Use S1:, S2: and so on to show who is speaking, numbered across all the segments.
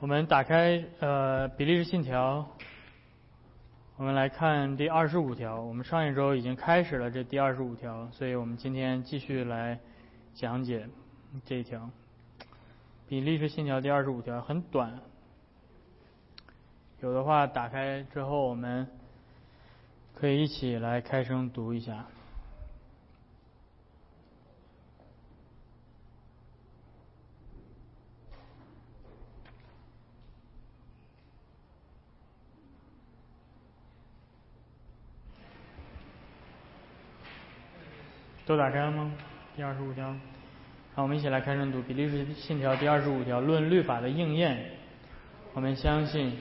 S1: 我们打开呃《比利时信条》，我们来看第二十五条。我们上一周已经开始了这第二十五条，所以我们今天继续来讲解这一条《比利时信条》第二十五条，很短。有的话打开之后，我们可以一起来开声读一下。都打开了吗？第二十五条，好，我们一起来开声读《比利时信条》第二十五条，论律法的应验。我们相信。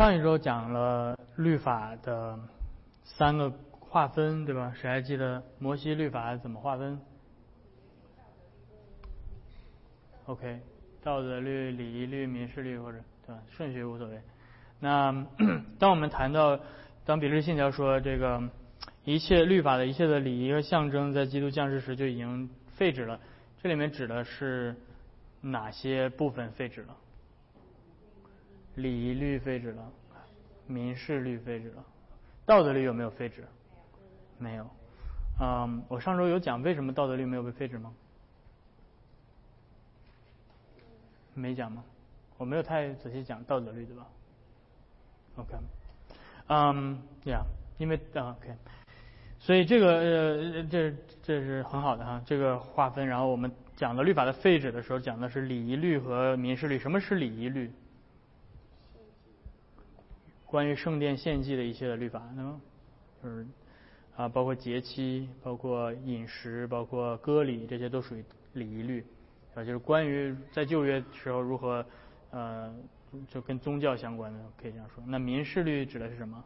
S1: 上一周讲了律法的三个划分，对吧？谁还记得摩西律法怎么划分？OK，道德律、礼仪律、民事律，或者对吧？顺序无所谓。那 当我们谈到当比利信条说这个一切律法的一切的礼仪和象征在基督降世时就已经废止了，这里面指的是哪些部分废止了？礼仪律废止了，民事律废止了，道德律有没有废止？没有。嗯，我上周有讲为什么道德律没有被废止吗？没讲吗？我没有太仔细讲道德律，对吧？OK。嗯，Yeah，因为 OK，所以这个呃，这这是很好的哈，这个划分。然后我们讲的律法的废止的时候，讲的是礼仪律和民事律。什么是礼仪律？关于圣殿献祭的一些的律法，那么就是啊，包括节期，包括饮食，包括割礼，这些都属于礼仪律啊，就是关于在旧约时候如何呃，就跟宗教相关的，可以这样说。那民事律指的是什么？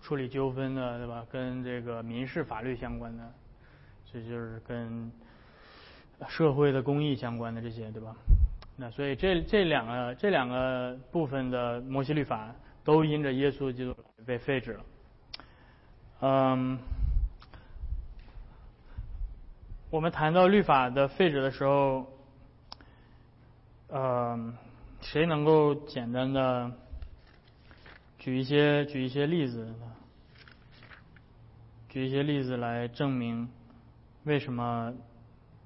S1: 处理纠纷的，对吧？跟这个民事法律相关的，这就是跟社会的公益相关的这些，对吧？那所以这这两个这两个部分的摩西律法都因着耶稣基督被废止了。嗯，我们谈到律法的废止的时候，嗯，谁能够简单的举一些举一些例子，举一些例子来证明为什么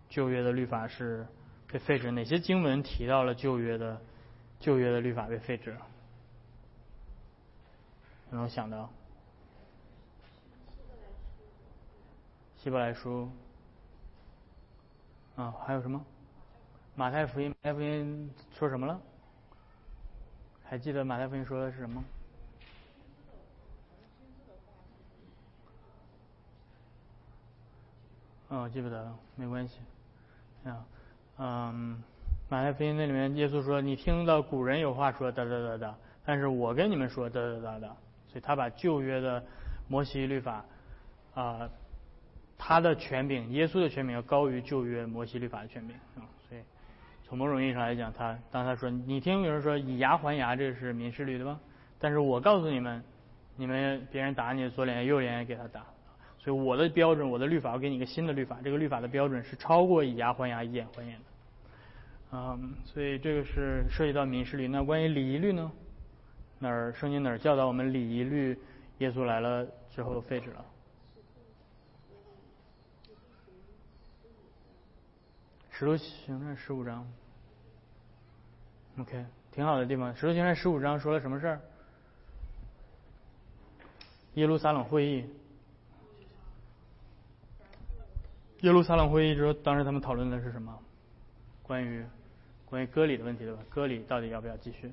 S1: 旧约的律法是？被废止？哪些经文提到了旧约的旧约的律法被废止？能想到？希伯来书。啊，还有什么？马太福音，马太福音说什么了？还记得马太福音说的是什么？哦，记不得了，没关系。啊。嗯，马太福音那里面，耶稣说：“你听到古人有话说，哒哒哒哒，但是我跟你们说，哒哒哒哒。”所以他把旧约的摩西律法啊，他的权柄，耶稣的权柄要高于旧约摩西律法的权柄啊。所以从某种意义上来讲，他当他说：“你听有人说以牙还牙，这是民事律对吧？但是我告诉你们，你们别人打你左脸右脸也给他打。”所以我的标准，我的律法，我给你一个新的律法，这个律法的标准是超过以牙还牙，以眼还眼的。嗯，所以这个是涉及到民事律。那关于礼仪律呢？哪儿圣经哪儿教导我们礼仪律？耶稣来了之后废止了。使徒行传十五章。OK，挺好的地方。使徒行传十五章说了什么事儿？耶路撒冷会议。耶路撒冷会议之后，当时他们讨论的是什么？关于。关于割礼的问题，对吧？割礼到底要不要继续？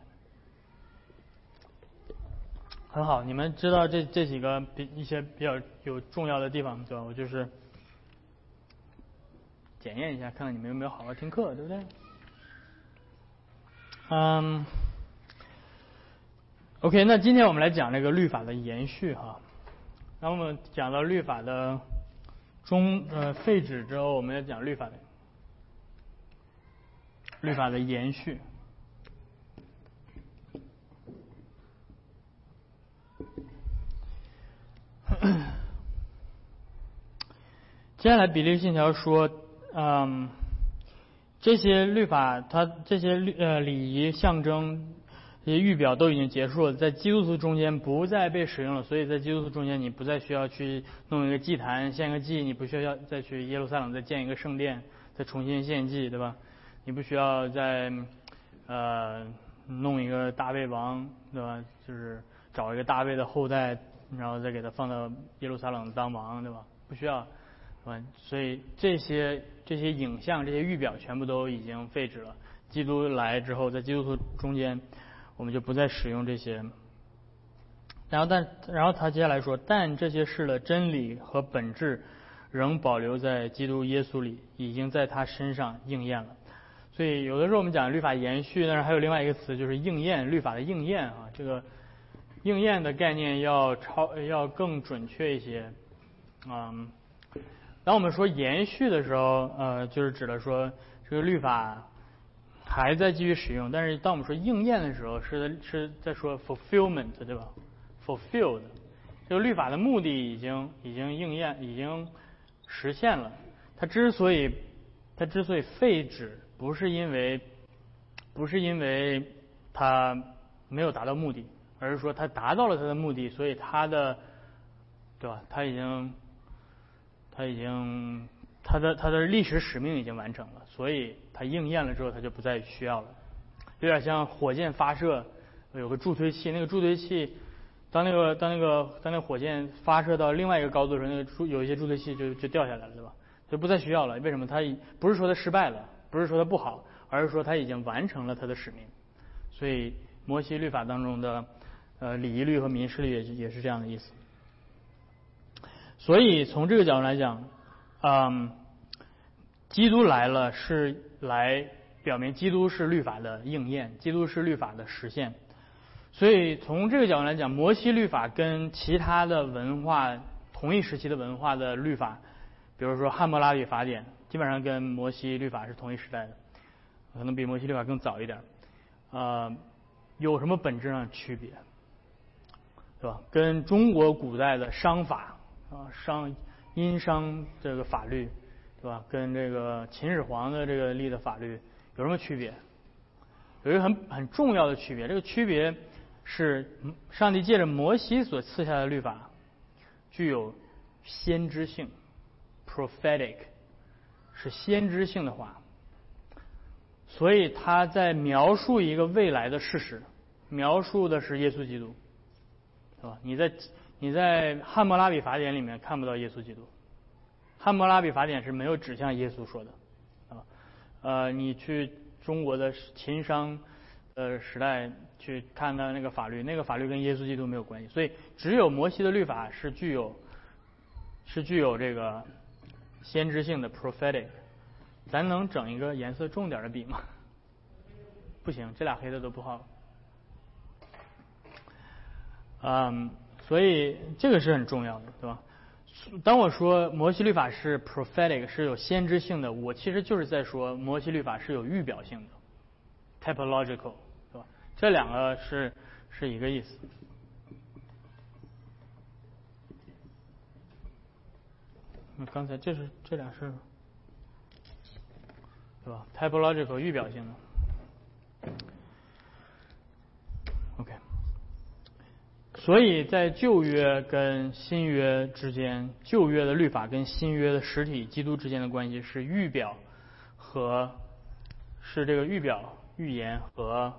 S1: 很好，你们知道这这几个比一些比较有重要的地方，对吧？我就是检验一下，看看你们有没有好好听课，对不对？嗯，OK，那今天我们来讲这个律法的延续哈。那我们讲到律法的终呃废止之后，我们要讲律法的律法的延续。接下来，比例信条说，嗯，这些律法，它这些律呃礼仪象征、这些预表都已经结束了，在基督徒中间不再被使用了。所以在基督徒中间，你不再需要去弄一个祭坛献个祭，你不需要再去耶路撒冷再建一个圣殿，再重新献祭，对吧？你不需要再呃弄一个大卫王，对吧？就是找一个大卫的后代，然后再给他放到耶路撒冷当王，对吧？不需要。所以这些这些影像、这些预表全部都已经废止了。基督来之后，在基督徒中间，我们就不再使用这些。然后，但然后他接下来说，但这些事的真理和本质仍保留在基督耶稣里，已经在他身上应验了。所以有的时候我们讲律法延续，但是还有另外一个词就是应验，律法的应验啊。这个应验的概念要超要更准确一些，嗯。当我们说延续的时候，呃，就是指的说这个律法还在继续使用。但是当我们说应验的时候，是是在说 fulfillment，对吧？fulfilled，这个律法的目的已经已经应验，已经实现了。它之所以它之所以废止，不是因为不是因为它没有达到目的，而是说它达到了它的目的，所以它的对吧？它已经。它已经，它的它的历史使命已经完成了，所以它应验了之后，它就不再需要了。有点像火箭发射有个助推器，那个助推器，当那个当那个当那个火箭发射到另外一个高度的时候，那个助有一些助推器就就掉下来了，对吧？就不再需要了。为什么？它不是说它失败了，不是说它不好，而是说它已经完成了它的使命。所以摩西律法当中的呃礼仪律和民事律也也是这样的意思。所以从这个角度来讲，嗯，基督来了是来表明基督是律法的应验，基督是律法的实现。所以从这个角度来讲，摩西律法跟其他的文化同一时期的文化的律法，比如说汉谟拉比法典，基本上跟摩西律法是同一时代的，可能比摩西律法更早一点。呃，有什么本质上的区别？对吧？跟中国古代的商法。啊，商殷商这个法律，对吧？跟这个秦始皇的这个立的法律有什么区别？有一个很很重要的区别，这个区别是上帝借着摩西所赐下的律法具有先知性 （prophetic），是先知性的话，所以他在描述一个未来的事实，描述的是耶稣基督，是吧？你在。你在《汉谟拉比法典》里面看不到耶稣基督，《汉谟拉比法典》是没有指向耶稣说的，啊，呃，你去中国的秦商呃时代去看看那个法律，那个法律跟耶稣基督没有关系，所以只有摩西的律法是具有是具有这个先知性的 prophetic。咱能整一个颜色重点的笔吗？不行，这俩黑的都不好。嗯。所以这个是很重要的，对吧？当我说摩西律法是 prophetic 是有先知性的，我其实就是在说摩西律法是有预表性的，typological，对吧？这两个是是一个意思。那刚才这是这俩是，对吧？typological 预表性的，OK。所以在旧约跟新约之间，旧约的律法跟新约的实体基督之间的关系是预表和是这个预表预言和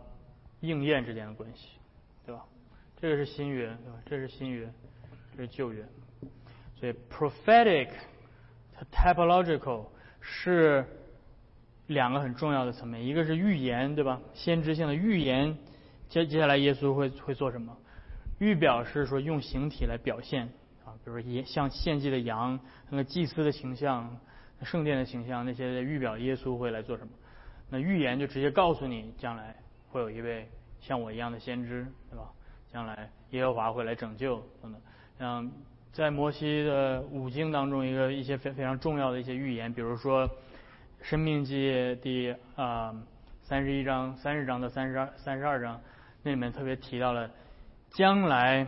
S1: 应验之间的关系，对吧？这个是新约，对吧？这是新约，这是旧约。所以 prophetic 和 typological 是两个很重要的层面，一个是预言，对吧？先知性的预言，接接下来耶稣会会做什么？预表是说用形体来表现啊，比如说像献祭的羊，那个祭司的形象，圣殿的形象，那些预表耶稣会来做什么。那预言就直接告诉你，将来会有一位像我一样的先知，对吧？将来耶和华会来拯救等等。像在摩西的五经当中，一个一些非非常重要的一些预言，比如说《生命记》第啊三十一章、三十章到三十二、三十二章，那里面特别提到了将来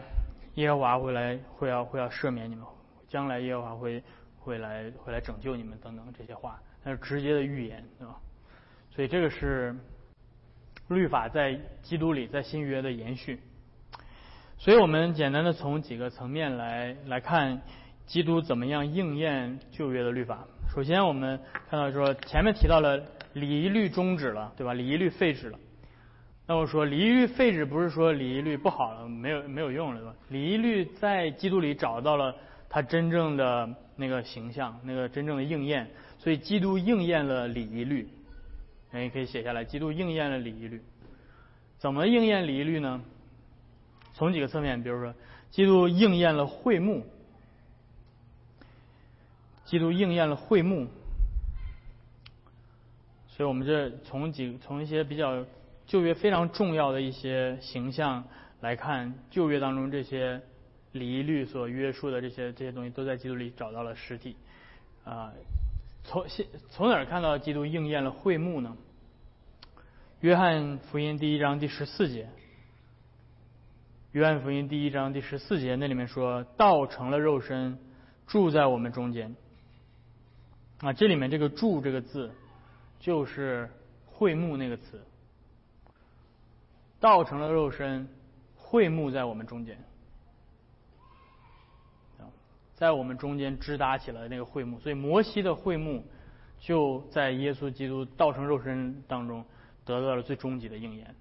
S1: 耶和华会来会要会要赦免你们，将来耶和华会会来会来拯救你们等等这些话，那是直接的预言，对吧？所以这个是律法在基督里在新约的延续。所以我们简单的从几个层面来来看，基督怎么样应验旧约的律法。首先，我们看到说前面提到了礼仪律终止了，对吧？礼仪律废止了。那我说礼仪律废止不是说礼仪律不好了，没有没有用了，对吧？礼仪律在基督里找到了它真正的那个形象，那个真正的应验。所以基督应验了礼仪律，哎，可以写下来。基督应验了礼仪律，怎么应验礼仪律呢？从几个侧面，比如说，基督应验了会幕，基督应验了会幕，所以我们这从几从一些比较旧约非常重要的一些形象来看，旧约当中这些礼仪律所约束的这些这些东西，都在基督里找到了实体。啊，从现从哪儿看到基督应验了会幕呢？约翰福音第一章第十四节。约翰福音第一章第十四节，那里面说道成了肉身，住在我们中间。啊，这里面这个“住”这个字，就是会幕那个词。道成了肉身，会幕在我们中间。在我们中间支搭起了那个会幕，所以摩西的会幕就在耶稣基督道成肉身当中得到了最终极的应验。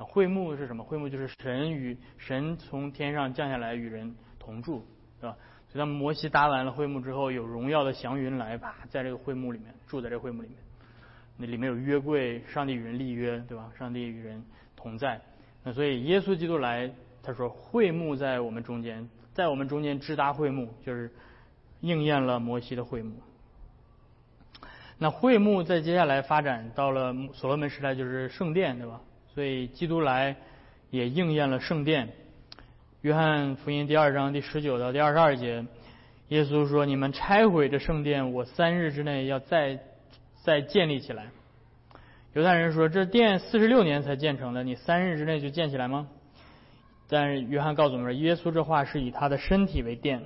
S1: 啊会幕是什么？会幕就是神与神从天上降下来与人同住，对吧？所以当摩西搭完了会幕之后，有荣耀的祥云来，吧，在这个会幕里面住在这个会幕里面，那里面有约柜，上帝与人立约，对吧？上帝与人同在。那所以耶稣基督来，他说会幕在我们中间，在我们中间支搭会幕，就是应验了摩西的会幕。那会幕在接下来发展到了所罗门时代，就是圣殿，对吧？所以基督来也应验了圣殿。约翰福音第二章第十九到第二十二节，耶稣说：“你们拆毁这圣殿，我三日之内要再再建立起来。”犹太人说：“这殿四十六年才建成的，你三日之内就建起来吗？”但是约翰告诉我们：“耶稣这话是以他的身体为殿。”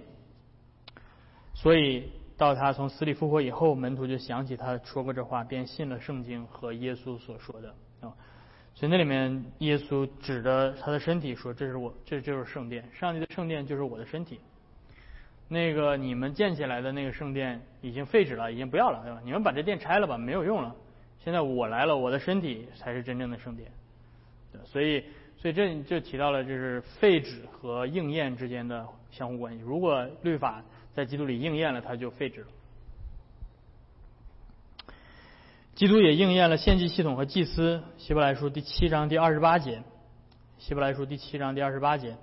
S1: 所以到他从死里复活以后，门徒就想起他说过这话，便信了圣经和耶稣所说的啊。所以那里面，耶稣指着他的身体说：“这是我，这就是圣殿。上帝的圣殿就是我的身体。那个你们建起来的那个圣殿已经废止了，已经不要了，对吧？你们把这殿拆了吧，没有用了。现在我来了，我的身体才是真正的圣殿。所以，所以这就提到了就是废止和应验之间的相互关系。如果律法在基督里应验了，它就废止了。”基督也应验了献祭系统和祭司，希伯来书第七章第二十八节。希伯来书第七章第二十八节，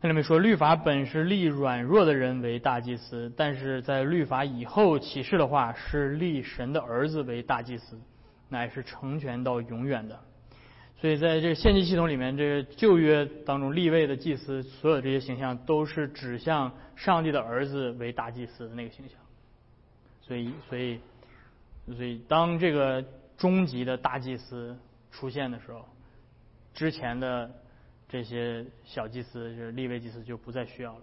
S1: 那里面说，律法本是立软弱的人为大祭司，但是在律法以后启示的话，是立神的儿子为大祭司，乃是成全到永远的。所以在这个献祭系统里面，这个旧约当中立位的祭司，所有这些形象都是指向上帝的儿子为大祭司的那个形象。所以，所以。所以，当这个终极的大祭司出现的时候，之前的这些小祭司，就是立位祭司就不再需要了。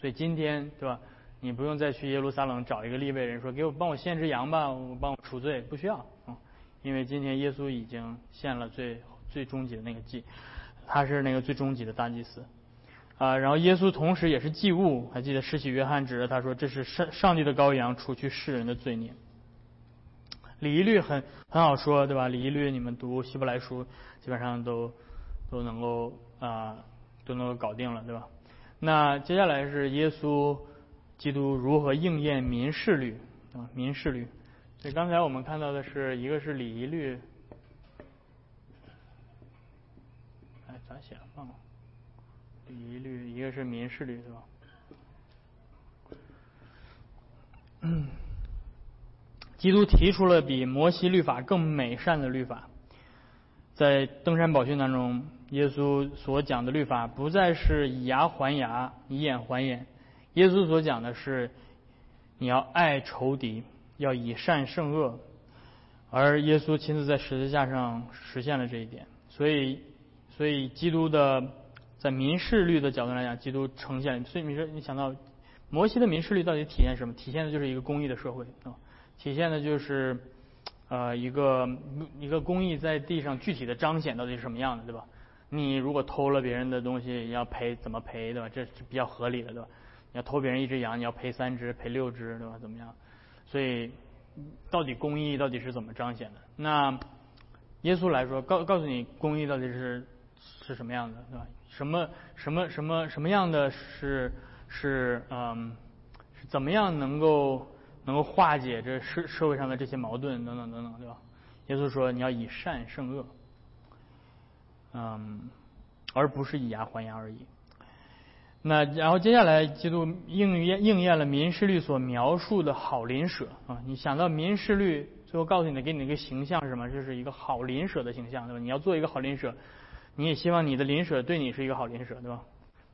S1: 所以今天，对吧？你不用再去耶路撒冷找一个立位人说：“给我帮我献只羊吧，我帮我赎罪。”不需要啊，因为今天耶稣已经献了最最终极的那个祭，他是那个最终极的大祭司啊。然后耶稣同时也是祭物，还记得施洗约翰指着他说：“这是上上帝的羔羊，除去世人的罪孽。”礼仪律很很好说，对吧？礼仪律你们读希伯来书，基本上都都能够啊都能够搞定了，对吧？那接下来是耶稣基督如何应验民事律啊？民事律。所以刚才我们看到的是一个是礼仪律，哎，咋写？忘了。一律，一个是民事律，对吧？嗯基督提出了比摩西律法更美善的律法，在登山宝训当中，耶稣所讲的律法不再是以牙还牙、以眼还眼，耶稣所讲的是你要爱仇敌，要以善胜恶，而耶稣亲自在十字架上实现了这一点，所以，所以基督的在民事律的角度来讲，基督呈现，所以你说你想到摩西的民事律到底体现什么？体现的就是一个公义的社会啊。体现的就是，呃，一个一个公益在地上具体的彰显到底是什么样的，对吧？你如果偷了别人的东西，要赔怎么赔，对吧？这是比较合理的，对吧？你要偷别人一只羊，你要赔三只，赔六只，对吧？怎么样？所以，到底公益到底是怎么彰显的？那耶稣来说，告告诉你公益到底是是什么样的，对吧？什么什么什么什么样的是是嗯，是怎么样能够？能够化解这社社会上的这些矛盾等等等等，对吧？耶稣说你要以善胜恶，嗯，而不是以牙还牙而已。那然后接下来，基督应验应验了民事律所描述的好邻舍啊。你想到民事律，最后告诉你的，给你一个形象是什么？就是一个好邻舍的形象，对吧？你要做一个好邻舍，你也希望你的邻舍对你是一个好邻舍，对吧？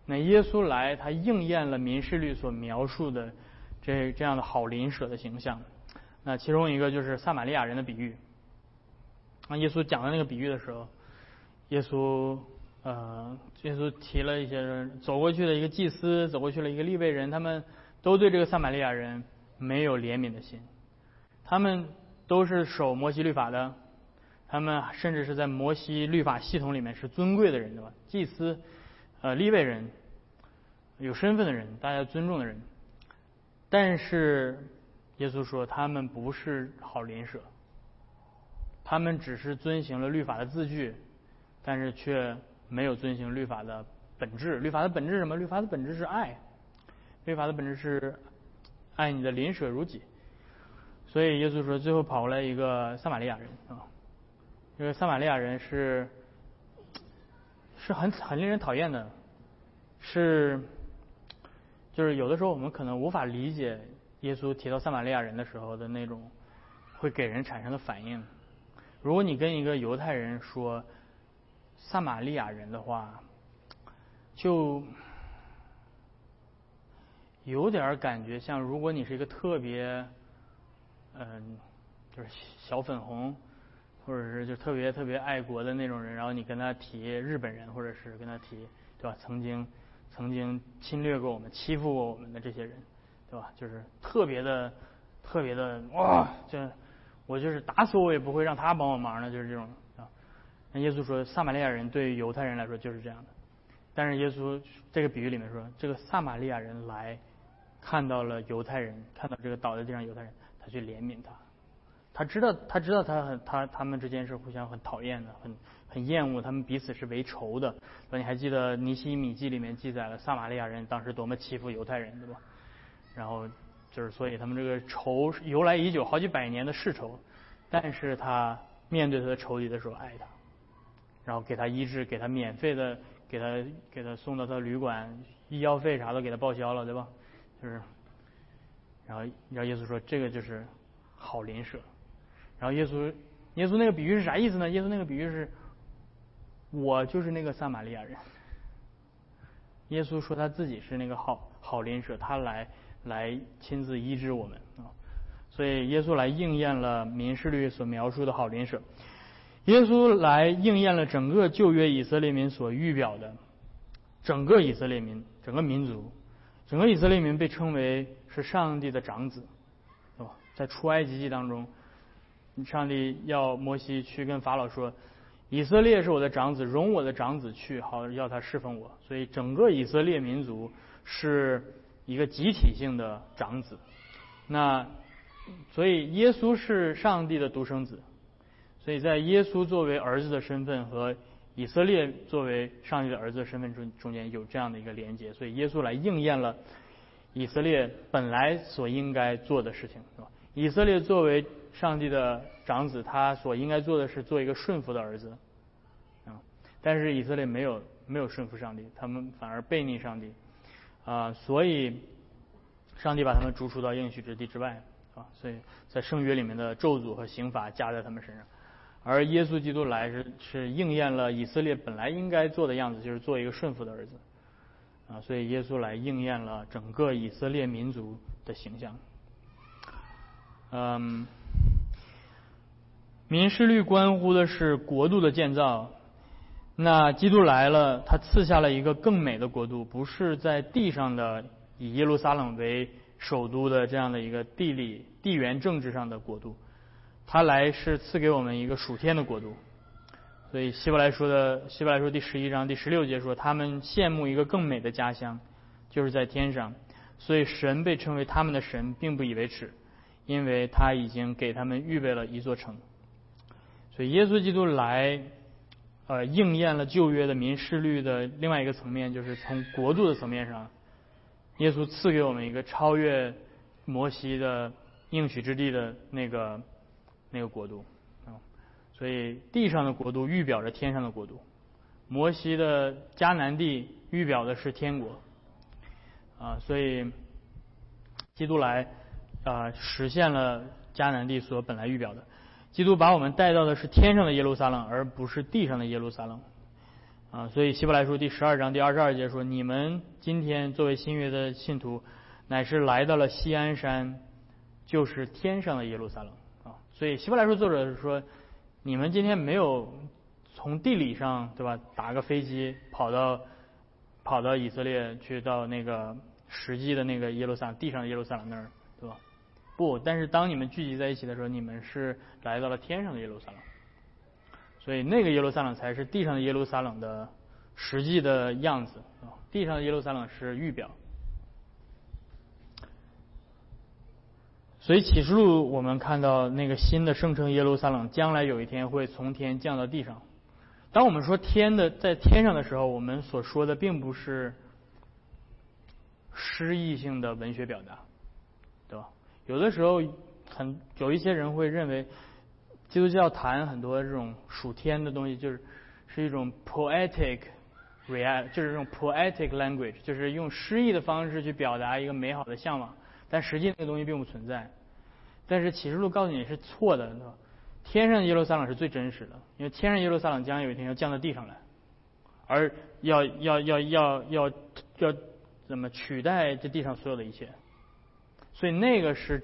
S1: 那耶稣来，他应验了民事律所描述的。这这样的好邻舍的形象，那其中一个就是撒玛利亚人的比喻。那耶稣讲的那个比喻的时候，耶稣呃，耶稣提了一些人走过去的一个祭司，走过去了一个利未人，他们都对这个撒玛利亚人没有怜悯的心。他们都是守摩西律法的，他们甚至是在摩西律法系统里面是尊贵的人，对吧？祭司，呃，利未人，有身份的人，大家尊重的人。但是，耶稣说他们不是好邻舍，他们只是遵行了律法的字句，但是却没有遵行律法的本质。律法的本质是什么？律法的本质是爱，律法的本质是爱你的邻舍如己。所以耶稣说，最后跑过来一个撒玛利亚人啊，这个撒玛利亚人是是很很令人讨厌的，是。就是有的时候我们可能无法理解耶稣提到撒玛利亚人的时候的那种会给人产生的反应。如果你跟一个犹太人说撒玛利亚人的话，就有点感觉像如果你是一个特别嗯就是小粉红，或者是就特别特别爱国的那种人，然后你跟他提日本人，或者是跟他提对吧？曾经。曾经侵略过我们、欺负过我们的这些人，对吧？就是特别的、特别的哇！就我就是打死我也不会让他帮我忙的，就是这种啊。那耶稣说，撒玛利亚人对于犹太人来说就是这样的。但是耶稣这个比喻里面说，这个撒玛利亚人来看到了犹太人，看到这个倒在地上犹太人，他去怜悯他。他知道，他知道他很他他们之间是互相很讨厌的，很。很厌恶他们彼此是为仇的，那你还记得尼西米记里面记载了撒玛利亚人当时多么欺负犹太人，对吧？然后就是所以他们这个仇由来已久，好几百年的世仇，但是他面对他的仇敌的时候爱他，然后给他医治，给他免费的，给他给他送到他旅馆，医药费啥都给他报销了，对吧？就是，然后然后耶稣说这个就是好邻舍，然后耶稣耶稣那个比喻是啥意思呢？耶稣那个比喻是。我就是那个撒玛利亚人。耶稣说他自己是那个好好邻舍，他来来亲自医治我们啊。所以耶稣来应验了民事律所描述的好邻舍。耶稣来应验了整个旧约以色列民所预表的整个以色列民整个民族，整个以色列民被称为是上帝的长子，是吧？在出埃及记当中，上帝要摩西去跟法老说。以色列是我的长子，容我的长子去，好要他侍奉我。所以整个以色列民族是一个集体性的长子。那所以耶稣是上帝的独生子。所以在耶稣作为儿子的身份和以色列作为上帝的儿子的身份中中间有这样的一个连接。所以耶稣来应验了以色列本来所应该做的事情，是吧？以色列作为上帝的长子，他所应该做的是做一个顺服的儿子，啊，但是以色列没有没有顺服上帝，他们反而背逆上帝，啊，所以上帝把他们逐出到应许之地之外，啊，所以在圣约里面的咒诅和刑罚加在他们身上，而耶稣基督来是是应验了以色列本来应该做的样子，就是做一个顺服的儿子，啊，所以耶稣来应验了整个以色列民族的形象，嗯。民事律关乎的是国度的建造，那基督来了，他赐下了一个更美的国度，不是在地上的以耶路撒冷为首都的这样的一个地理地缘政治上的国度，他来是赐给我们一个属天的国度。所以希伯来说的希伯来说第十一章第十六节说，他们羡慕一个更美的家乡，就是在天上。所以神被称为他们的神，并不以为耻，因为他已经给他们预备了一座城。所以，耶稣基督来，呃，应验了旧约的民事律的另外一个层面，就是从国度的层面上，耶稣赐给我们一个超越摩西的应许之地的那个那个国度啊。所以，地上的国度预表着天上的国度，摩西的迦南地预表的是天国啊。所以，基督来啊，实现了迦南地所本来预表的。基督把我们带到的是天上的耶路撒冷，而不是地上的耶路撒冷，啊，所以希伯来书第十二章第二十二节说：“你们今天作为新约的信徒，乃是来到了西安山，就是天上的耶路撒冷。”啊，所以希伯来书作者是说：“你们今天没有从地理上，对吧？打个飞机跑到跑到以色列去，到那个实际的那个耶路撒地上的耶路撒冷那儿，？”不，但是当你们聚集在一起的时候，你们是来到了天上的耶路撒冷，所以那个耶路撒冷才是地上的耶路撒冷的实际的样子啊。地上的耶路撒冷是预表，所以启示录我们看到那个新的圣城耶路撒冷将来有一天会从天降到地上。当我们说天的在天上的时候，我们所说的并不是诗意性的文学表达，有的时候，很有一些人会认为，基督教谈很多这种属天的东西，就是是一种 poetic real，就是这种 poetic language，就是用诗意的方式去表达一个美好的向往，但实际那个东西并不存在。但是启示录告诉你是错的，天上耶路撒冷是最真实的，因为天上耶路撒冷将有一天要降到地上来，而要要要要要要怎么取代这地上所有的一切。所以那个是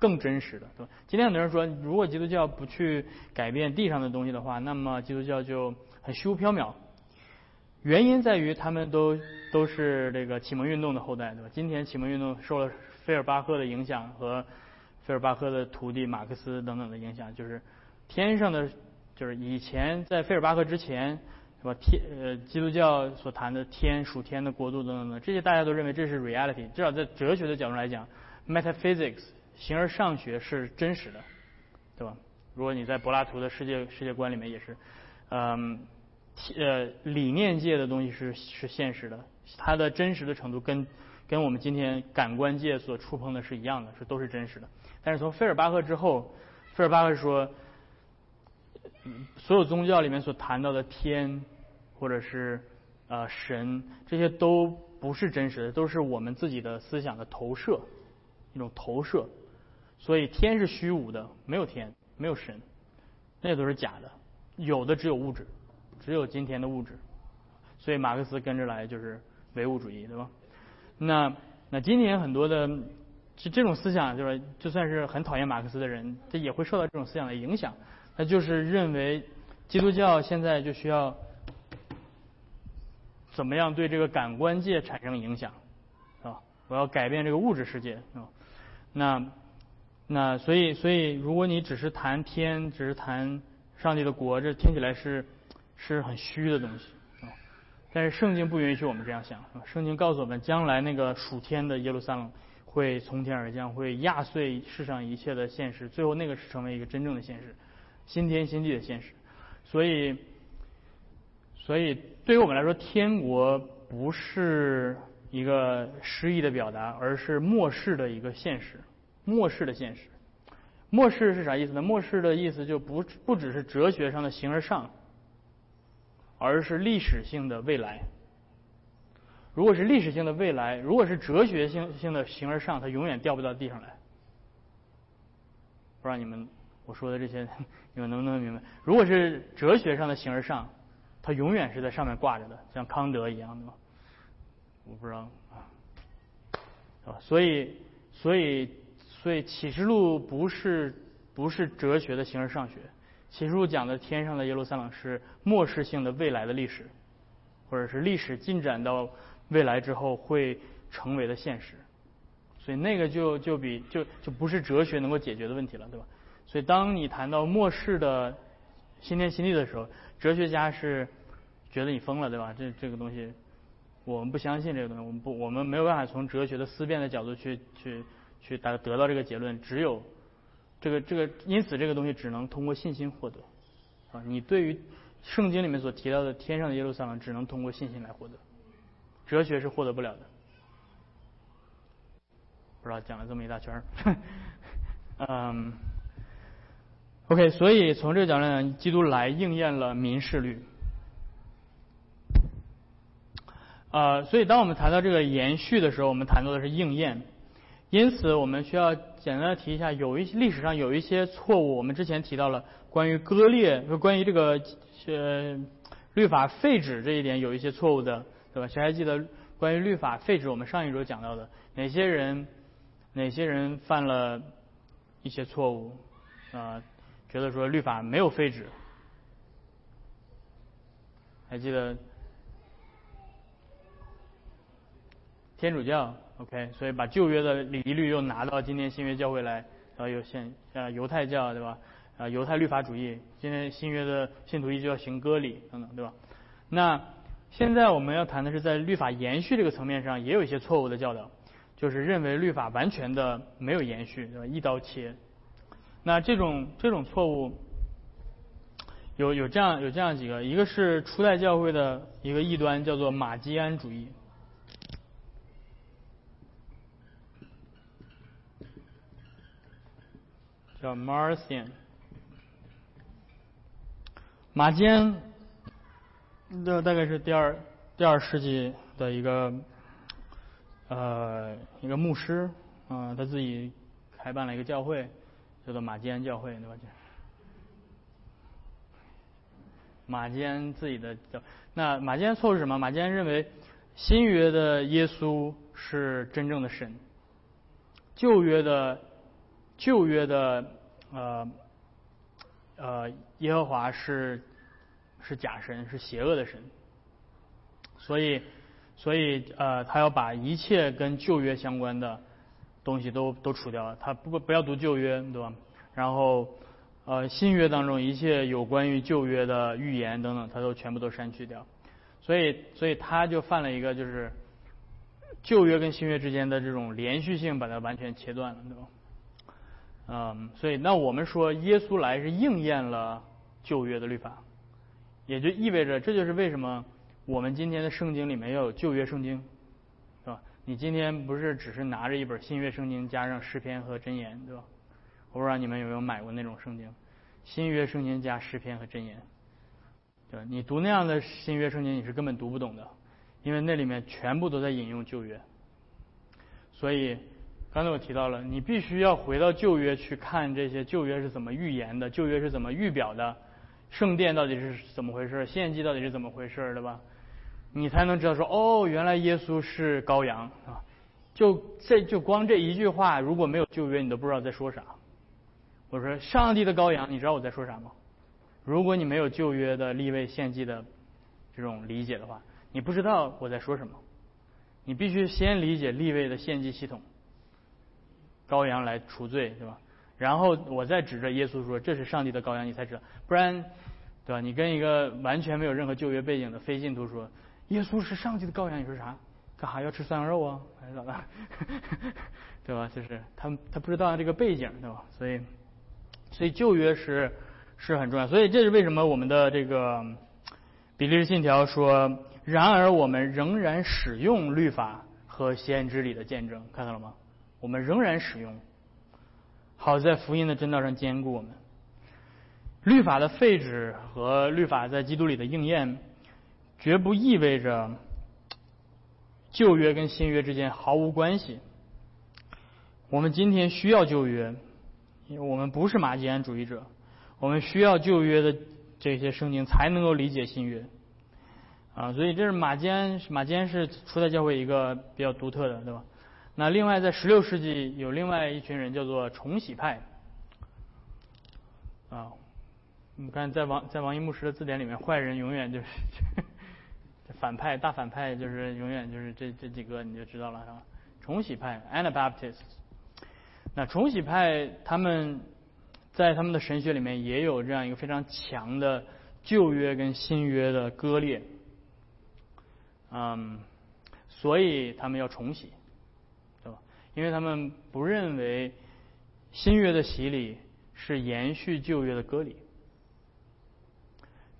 S1: 更真实的，对吧？今天很多人说，如果基督教不去改变地上的东西的话，那么基督教就很虚无缥缈。原因在于他们都都是这个启蒙运动的后代，对吧？今天启蒙运动受了费尔巴赫的影响和费尔巴赫的徒弟马克思等等的影响，就是天上的，就是以前在费尔巴赫之前，是吧？天呃，基督教所谈的天属天的国度等等的这些，大家都认为这是 reality，至少在哲学的角度来讲。Metaphysics 形而上学是真实的，对吧？如果你在柏拉图的世界世界观里面也是，嗯，呃，理念界的东西是是现实的，它的真实的程度跟跟我们今天感官界所触碰的是一样的，是都是真实的。但是从费尔巴赫之后，费尔巴赫说，所有宗教里面所谈到的天或者是呃神，这些都不是真实的，都是我们自己的思想的投射。一种投射，所以天是虚无的，没有天，没有神，那都是假的，有的只有物质，只有今天的物质，所以马克思跟着来就是唯物主义，对吧？那那今天很多的就这种思想，就是就算是很讨厌马克思的人，他也会受到这种思想的影响，他就是认为基督教现在就需要怎么样对这个感官界产生影响，啊，我要改变这个物质世界，啊。那，那所以所以，如果你只是谈天，只是谈上帝的国，这听起来是是很虚的东西啊。但是圣经不允许我们这样想啊。圣经告诉我们，将来那个属天的耶路撒冷会从天而降，会压碎世上一切的现实，最后那个是成为一个真正的现实，新天新地的现实。所以，所以对于我们来说，天国不是。一个诗意的表达，而是末世的一个现实，末世的现实。末世是啥意思呢？末世的意思就不不只是哲学上的形而上，而是历史性的未来。如果是历史性的未来，如果是哲学性性的形而上，它永远掉不到地上来。不知道你们我说的这些，你们能不能明白？如果是哲学上的形而上，它永远是在上面挂着的，像康德一样的。我不知道啊，啊，所以，所以，所以启示录不是不是哲学的形而上学，启示录讲的天上的耶路撒冷是末世性的未来的历史，或者是历史进展到未来之后会成为的现实，所以那个就就比就就不是哲学能够解决的问题了，对吧？所以当你谈到末世的新天新地的时候，哲学家是觉得你疯了，对吧？这这个东西。我们不相信这个东西，我们不，我们没有办法从哲学的思辨的角度去去去得得到这个结论。只有这个这个，因此这个东西只能通过信心获得。啊，你对于圣经里面所提到的天上的耶路撒冷，只能通过信心来获得，哲学是获得不了的。不知道讲了这么一大圈儿，嗯，OK，所以从这个角度讲，基督来应验了民事律。呃，所以当我们谈到这个延续的时候，我们谈到的是应验。因此，我们需要简单的提一下，有一些历史上有一些错误，我们之前提到了关于割裂，关于这个呃律法废止这一点有一些错误的，对吧？谁还记得关于律法废止？我们上一周讲到的哪些人哪些人犯了一些错误啊？觉得说律法没有废止，还记得？天主教，OK，所以把旧约的礼仪律又拿到今天新约教会来，然后又现呃犹太教对吧？啊犹太律法主义，今天新约的信徒依旧要行割礼等等对吧？那现在我们要谈的是在律法延续这个层面上也有一些错误的教导，就是认为律法完全的没有延续对吧？一刀切。那这种这种错误有有这样有这样几个，一个是初代教会的一个异端叫做马基安主义。叫 Marcion，马坚，这大概是第二第二世纪的一个呃一个牧师啊，他自己开办了一个教会，叫做马坚教会，对吧？马坚自己的教，那马坚错是什么？马坚认为新约的耶稣是真正的神，旧约的。旧约的呃呃耶和华是是假神，是邪恶的神，所以所以呃他要把一切跟旧约相关的东西都都除掉，他不不要读旧约，对吧？然后呃新约当中一切有关于旧约的预言等等，他都全部都删去掉，所以所以他就犯了一个就是旧约跟新约之间的这种连续性，把它完全切断了，对吧？嗯，所以那我们说耶稣来是应验了旧约的律法，也就意味着这就是为什么我们今天的圣经里面要有旧约圣经，是吧？你今天不是只是拿着一本新约圣经加上诗篇和箴言，对吧？我不知道你们有没有买过那种圣经，新约圣经加诗篇和箴言，对吧？你读那样的新约圣经你是根本读不懂的，因为那里面全部都在引用旧约，所以。刚才我提到了，你必须要回到旧约去看这些旧约是怎么预言的，旧约是怎么预表的，圣殿到底是怎么回事，献祭到底是怎么回事，对吧？你才能知道说，哦，原来耶稣是羔羊啊！就这就光这一句话，如果没有旧约，你都不知道在说啥。我说上帝的羔羊，你知道我在说啥吗？如果你没有旧约的立位献祭的这种理解的话，你不知道我在说什么。你必须先理解立位的献祭系统。羔羊来除罪，对吧？然后我再指着耶稣说：“这是上帝的羔羊。”你才知道，不然，对吧？你跟一个完全没有任何旧约背景的非信徒说：“耶稣是上帝的羔羊。”你说啥？干哈要吃涮羊肉啊？还是咋的？对吧？就是他他不知道这个背景，对吧？所以，所以旧约是是很重要。所以这是为什么我们的这个比利时信条说：“然而我们仍然使用律法和先知里的见证。”看到了吗？我们仍然使用，好在福音的真道上坚固我们。律法的废止和律法在基督里的应验，绝不意味着旧约跟新约之间毫无关系。我们今天需要旧约，因为我们不是马基安主义者，我们需要旧约的这些圣经才能够理解新约。啊，所以这是马基安，马基安是初代教会一个比较独特的，对吧？那另外在十六世纪有另外一群人叫做重洗派。啊，你看在王在王一牧师的字典里面，坏人永远就是 反派，大反派就是永远就是这这几个，你就知道了，是吧？重洗派 （Anabaptist）。那重洗派他们在他们的神学里面也有这样一个非常强的旧约跟新约的割裂。嗯，所以他们要重洗，因为他们不认为新约的洗礼是延续旧约的割礼。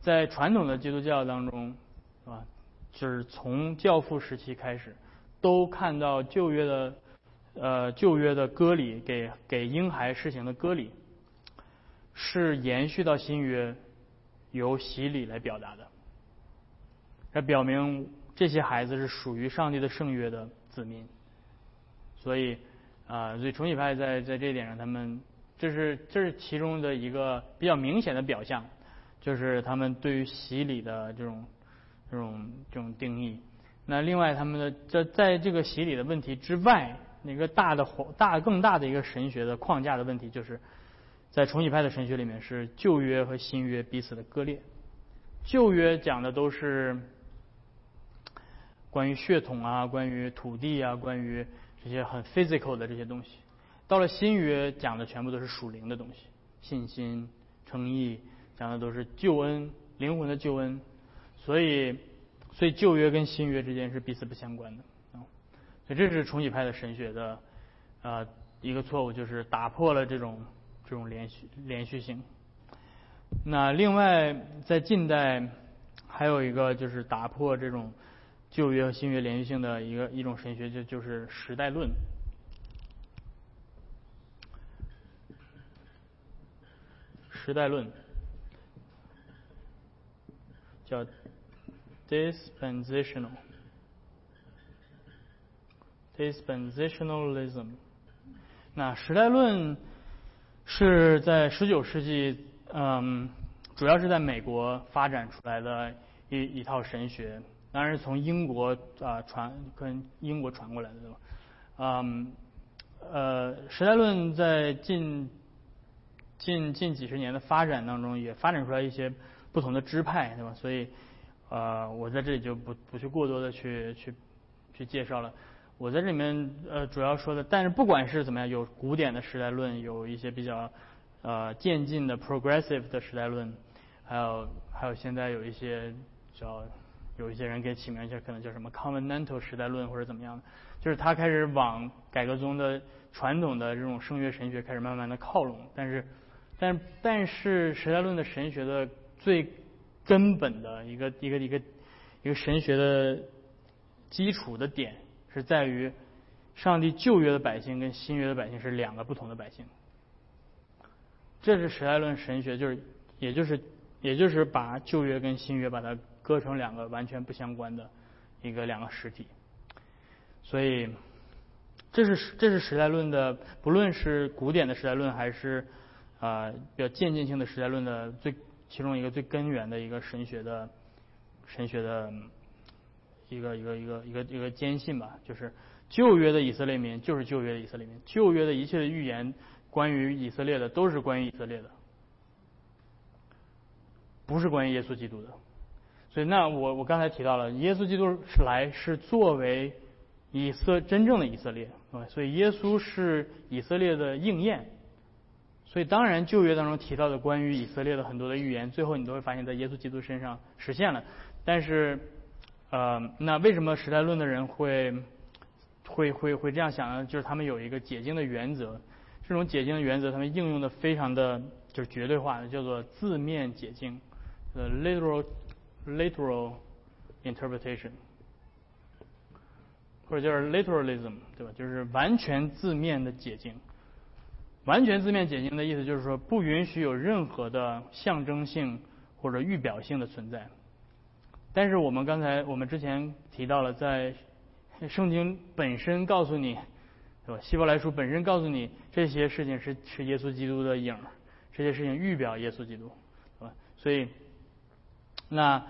S1: 在传统的基督教当中，是吧？就是从教父时期开始，都看到旧约的呃旧约的割礼给给婴孩施行的割礼，是延续到新约由洗礼来表达的，这表明。这些孩子是属于上帝的圣约的子民，所以啊，所以重启派在在这一点上，他们这是这是其中的一个比较明显的表象，就是他们对于洗礼的这种这种这种定义。那另外，他们的在在这个洗礼的问题之外，那个大的大更大的一个神学的框架的问题，就是在重启派的神学里面是旧约和新约彼此的割裂。旧约讲的都是。关于血统啊，关于土地啊，关于这些很 physical 的这些东西，到了新约讲的全部都是属灵的东西，信心、诚意，讲的都是救恩、灵魂的救恩，所以，所以旧约跟新约之间是彼此不相关的啊，所以这是重启派的神学的啊一个错误，就是打破了这种这种连续连续性。那另外在近代还有一个就是打破这种。旧约和新约连续性的一个一种神学，就就是时代论。时代论叫 dispensational dispensationalism。那时代论是在十九世纪，嗯，主要是在美国发展出来的一一套神学。当然是从英国啊传跟英国传过来的，对吧？嗯，呃，时代论在近近近几十年的发展当中，也发展出来一些不同的支派，对吧？所以，呃，我在这里就不不去过多的去去去介绍了。我在这里面呃主要说的，但是不管是怎么样，有古典的时代论，有一些比较呃渐进的 progressive 的时代论，还有还有现在有一些叫。有一些人给起名叫可能叫什么 covenantal 时代论或者怎么样的，就是他开始往改革宗的传统的这种圣约神学开始慢慢的靠拢，但是，但但是时代论的神学的最根本的一个一个一个一个神学的基础的点是在于，上帝旧约的百姓跟新约的百姓是两个不同的百姓，这是时代论神学，就是也就是也就是把旧约跟新约把它。割成两个完全不相关的一个两个实体，所以这是这是时代论的，不论是古典的时代论还是啊比较渐进性的时代论的最其中一个最根源的一个神学的神学的一个一个一个一个一个坚信吧，就是旧约的以色列民就是旧约的以色列民，旧约的一切的预言关于以色列的都是关于以色列的，不是关于耶稣基督的。所以，那我我刚才提到了，耶稣基督是来是作为以色真正的以色列，所以耶稣是以色列的应验。所以，当然旧约当中提到的关于以色列的很多的预言，最后你都会发现在耶稣基督身上实现了。但是，呃，那为什么时代论的人会会会会这样想呢？就是他们有一个解经的原则，这种解经的原则他们应用的非常的就是绝对化的，叫做字面解经，呃，literal。Literal interpretation，或者就是 literalism，对吧？就是完全字面的解经。完全字面解经的意思就是说，不允许有任何的象征性或者预表性的存在。但是我们刚才我们之前提到了，在圣经本身告诉你，对吧？希伯来书本身告诉你这些事情是是耶稣基督的影儿，这些事情预表耶稣基督，对吧？所以，那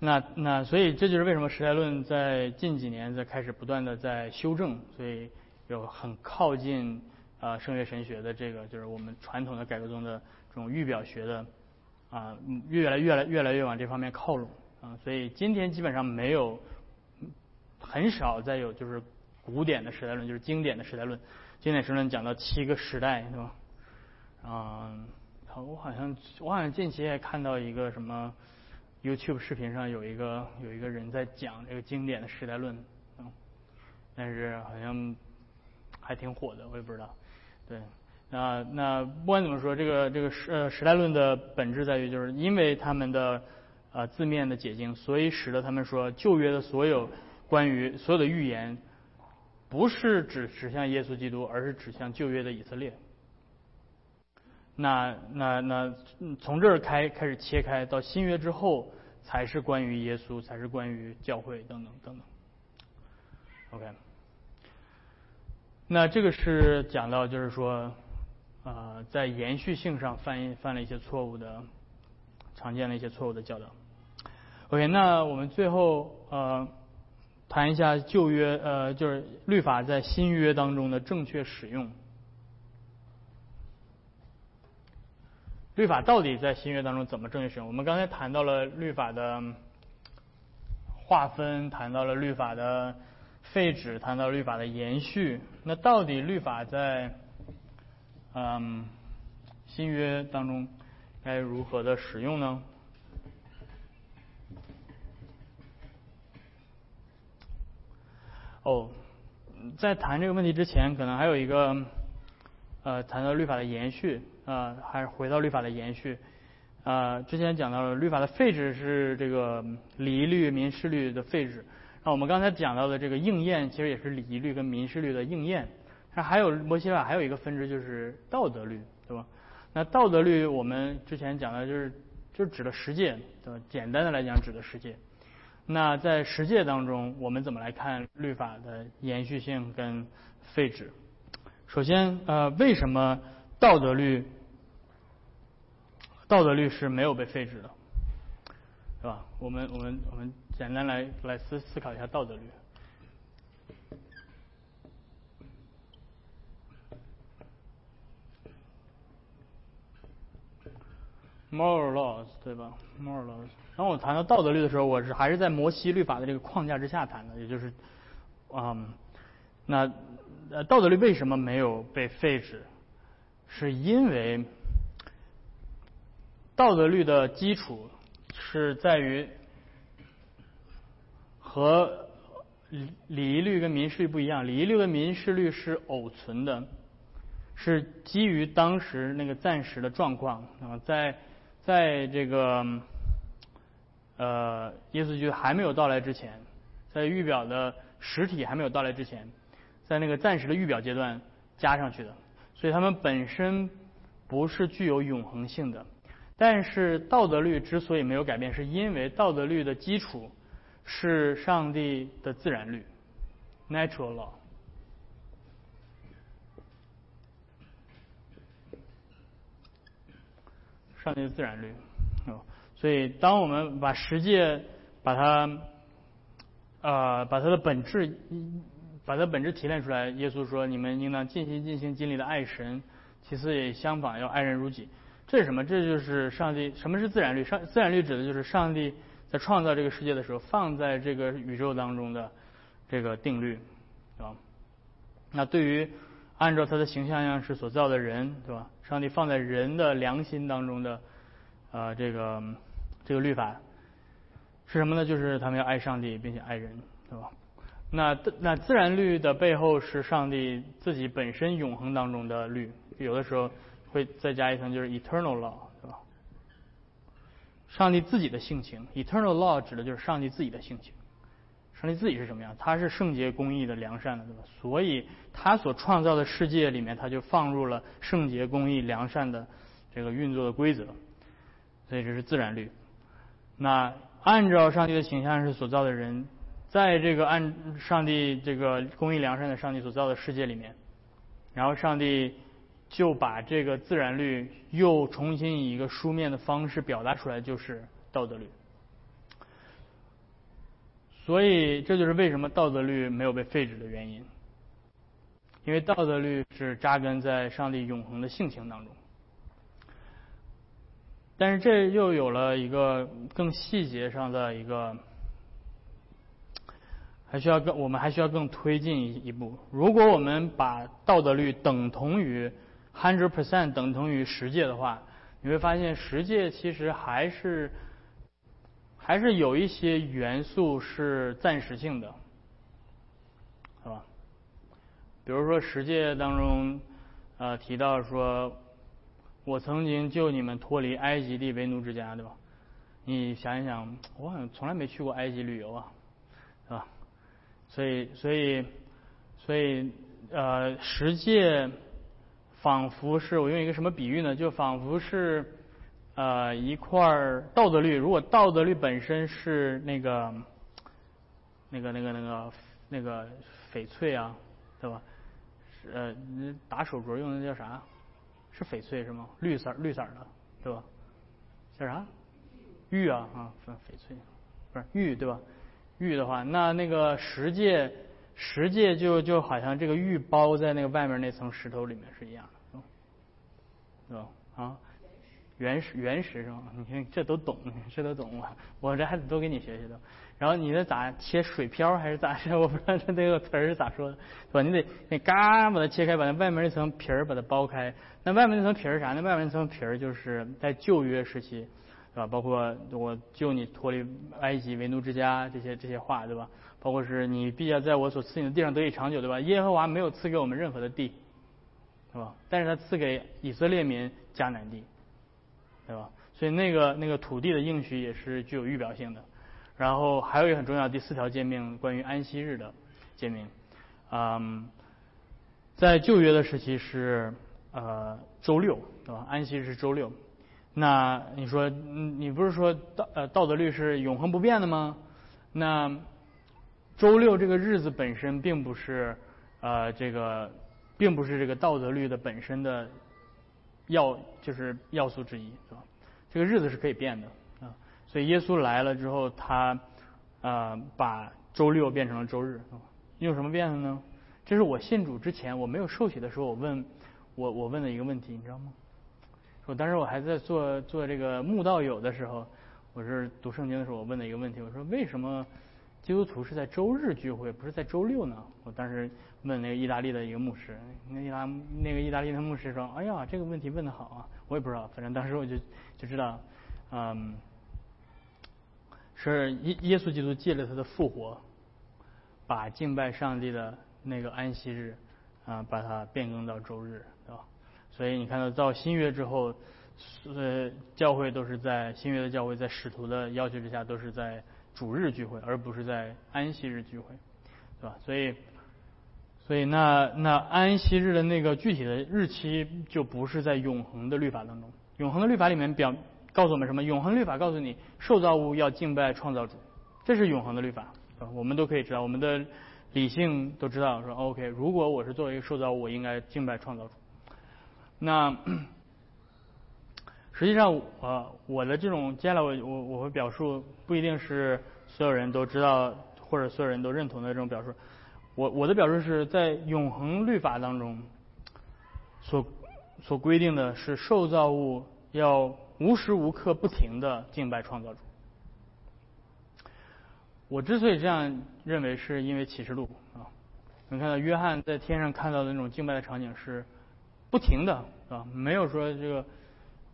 S1: 那那，所以这就是为什么时代论在近几年在开始不断的在修正，所以有很靠近啊圣约神学的这个，就是我们传统的改革中的这种预表学的啊，越来越来越来越往这方面靠拢啊，所以今天基本上没有。很少再有就是古典的时代论，就是经典的时代论。经典时代论讲到七个时代，对吧？嗯，我好像我好像近期也看到一个什么 YouTube 视频上有一个有一个人在讲这个经典的时代论，嗯，但是好像还挺火的，我也不知道。对，那那不管怎么说，这个这个时呃时代论的本质在于，就是因为他们的呃字面的解经，所以使得他们说旧约的所有。关于所有的预言，不是指指向耶稣基督，而是指向旧约的以色列。那那那从这儿开开始切开到新约之后，才是关于耶稣，才是关于教会等等等等。OK，那这个是讲到就是说，啊，在延续性上犯犯了一些错误的，常见的一些错误的教导。OK，那我们最后呃。谈一下旧约，呃，就是律法在新约当中的正确使用。律法到底在新约当中怎么正确使用？我们刚才谈到了律法的划分，谈到了律法的废止，谈到律法的延续。那到底律法在嗯新约当中该如何的使用呢？哦，在谈这个问题之前，可能还有一个，呃，谈到律法的延续，啊，还是回到律法的延续，啊，之前讲到了律法的废止是这个礼仪律、民事律的废止，那我们刚才讲到的这个应验，其实也是礼仪律跟民事律的应验，那还有摩西法还有一个分支就是道德律，对吧？那道德律我们之前讲的就是，就指的十诫，对吧？简单的来讲，指的十诫。那在实践当中，我们怎么来看律法的延续性跟废止？首先，呃，为什么道德律道德律是没有被废止的，是吧？我们我们我们简单来来思思考一下道德律。Moral laws，对吧？Moral laws。当我谈到道德律的时候，我是还是在摩西律法的这个框架之下谈的，也就是，嗯，那呃道德律为什么没有被废止？是因为道德律的基础是在于和礼礼仪律跟民事律不一样，礼仪律跟民事律是偶存的，是基于当时那个暂时的状况啊，在。在这个呃，耶稣基督还没有到来之前，在预表的实体还没有到来之前，在那个暂时的预表阶段加上去的，所以他们本身不是具有永恒性的。但是道德律之所以没有改变，是因为道德律的基础是上帝的自然律 （natural law）。上帝的自然律，哦，所以当我们把十诫把它，呃，把它的本质，把它本质提炼出来，耶稣说：“你们应当尽心尽心尽力的爱神，其次也相仿要爱人如己。”这是什么？这就是上帝。什么是自然律？上自然律指的就是上帝在创造这个世界的时候放在这个宇宙当中的这个定律，对吧？那对于按照他的形象样式所造的人，对吧？上帝放在人的良心当中的，呃，这个这个律法是什么呢？就是他们要爱上帝，并且爱人，对吧？那那自然律的背后是上帝自己本身永恒当中的律，有的时候会再加一层，就是 eternal law，对吧？上帝自己的性情，eternal law 指的就是上帝自己的性情。上帝自己是什么样？他是圣洁、公义的、良善的，对吧？所以他所创造的世界里面，他就放入了圣洁、公义、良善的这个运作的规则。所以这是自然律。那按照上帝的形象是所造的人，在这个按上帝这个公义良善的上帝所造的世界里面，然后上帝就把这个自然律又重新以一个书面的方式表达出来，就是道德律。所以这就是为什么道德律没有被废止的原因，因为道德律是扎根在上帝永恒的性情当中。但是这又有了一个更细节上的一个，还需要更我们还需要更推进一一步。如果我们把道德律等同于 hundred percent 等同于十诫的话，你会发现十诫其实还是还是有一些元素是暂时性的，是吧？比如说十诫当中，呃提到说。我曾经救你们脱离埃及地为奴之家，对吧？你想一想，我好像从来没去过埃及旅游啊，是吧？所以，所以，所以，呃，十诫仿佛是我用一个什么比喻呢？就仿佛是呃一块道德律。如果道德律本身是那个那个那个那个那个翡翠啊，对吧？呃，打手镯用的叫啥？是翡翠是吗？绿色绿色的，对吧？叫啥？玉啊啊，翡翠，不是玉对吧？玉的话，那那个十界石界就就好像这个玉包在那个外面那层石头里面是一样的，是吧？啊，原石原石是吗？你看这都懂，这都懂我，我这还得多给你学学的。然后你这咋切水漂还是咋的？我不知道这那个词儿是咋说的，是吧？你得你嘎把它切开，把那外面那层皮儿把它剥开。那外面那层皮儿啥？那外面那层皮儿就是在旧约时期，对吧？包括我救你脱离埃及为奴之家这些这些话，对吧？包括是你必要在我所赐你的地上得以长久，对吧？耶和华没有赐给我们任何的地，对吧？但是他赐给以色列民迦南地，对吧？所以那个那个土地的应许也是具有预表性的。然后还有一个很重要，第四条诫命关于安息日的诫命，嗯，在旧约的时期是呃周六，对吧？安息日是周六。那你说，你不是说道呃道德律是永恒不变的吗？那周六这个日子本身并不是呃这个，并不是这个道德律的本身的要就是要素之一，是吧？这个日子是可以变的啊。所以耶稣来了之后，他呃把周六变成了周日，用什么变的呢？这是我信主之前我没有受洗的时候，我问我我问的一个问题，你知道吗？我当时我还在做做这个慕道友的时候，我是读圣经的时候，我问的一个问题，我说为什么基督徒是在周日聚会，不是在周六呢？我当时问那个意大利的一个牧师，那意大那个意大利的牧师说：“哎呀，这个问题问的好啊！”我也不知道，反正当时我就就知道，嗯。是耶耶稣基督借了他的复活，把敬拜上帝的那个安息日啊，把它变更到周日，对吧？所以你看到到新约之后，呃，教会都是在新约的教会，在使徒的要求之下，都是在主日聚会，而不是在安息日聚会，对吧？所以，所以那那安息日的那个具体的日期，就不是在永恒的律法当中，永恒的律法里面表。告诉我们什么？永恒律法告诉你，受造物要敬拜创造主，这是永恒的律法。我们都可以知道，我们的理性都知道说，OK，如果我是作为一个受造物，我应该敬拜创造主。那实际上，呃，我的这种接下来我我我会表述，不一定是所有人都知道或者所有人都认同的这种表述。我我的表述是在永恒律法当中所所规定的是受造物要。无时无刻不停的敬拜创造主。我之所以这样认为，是因为启示录啊，你看到约翰在天上看到的那种敬拜的场景是不停的，啊，没有说这个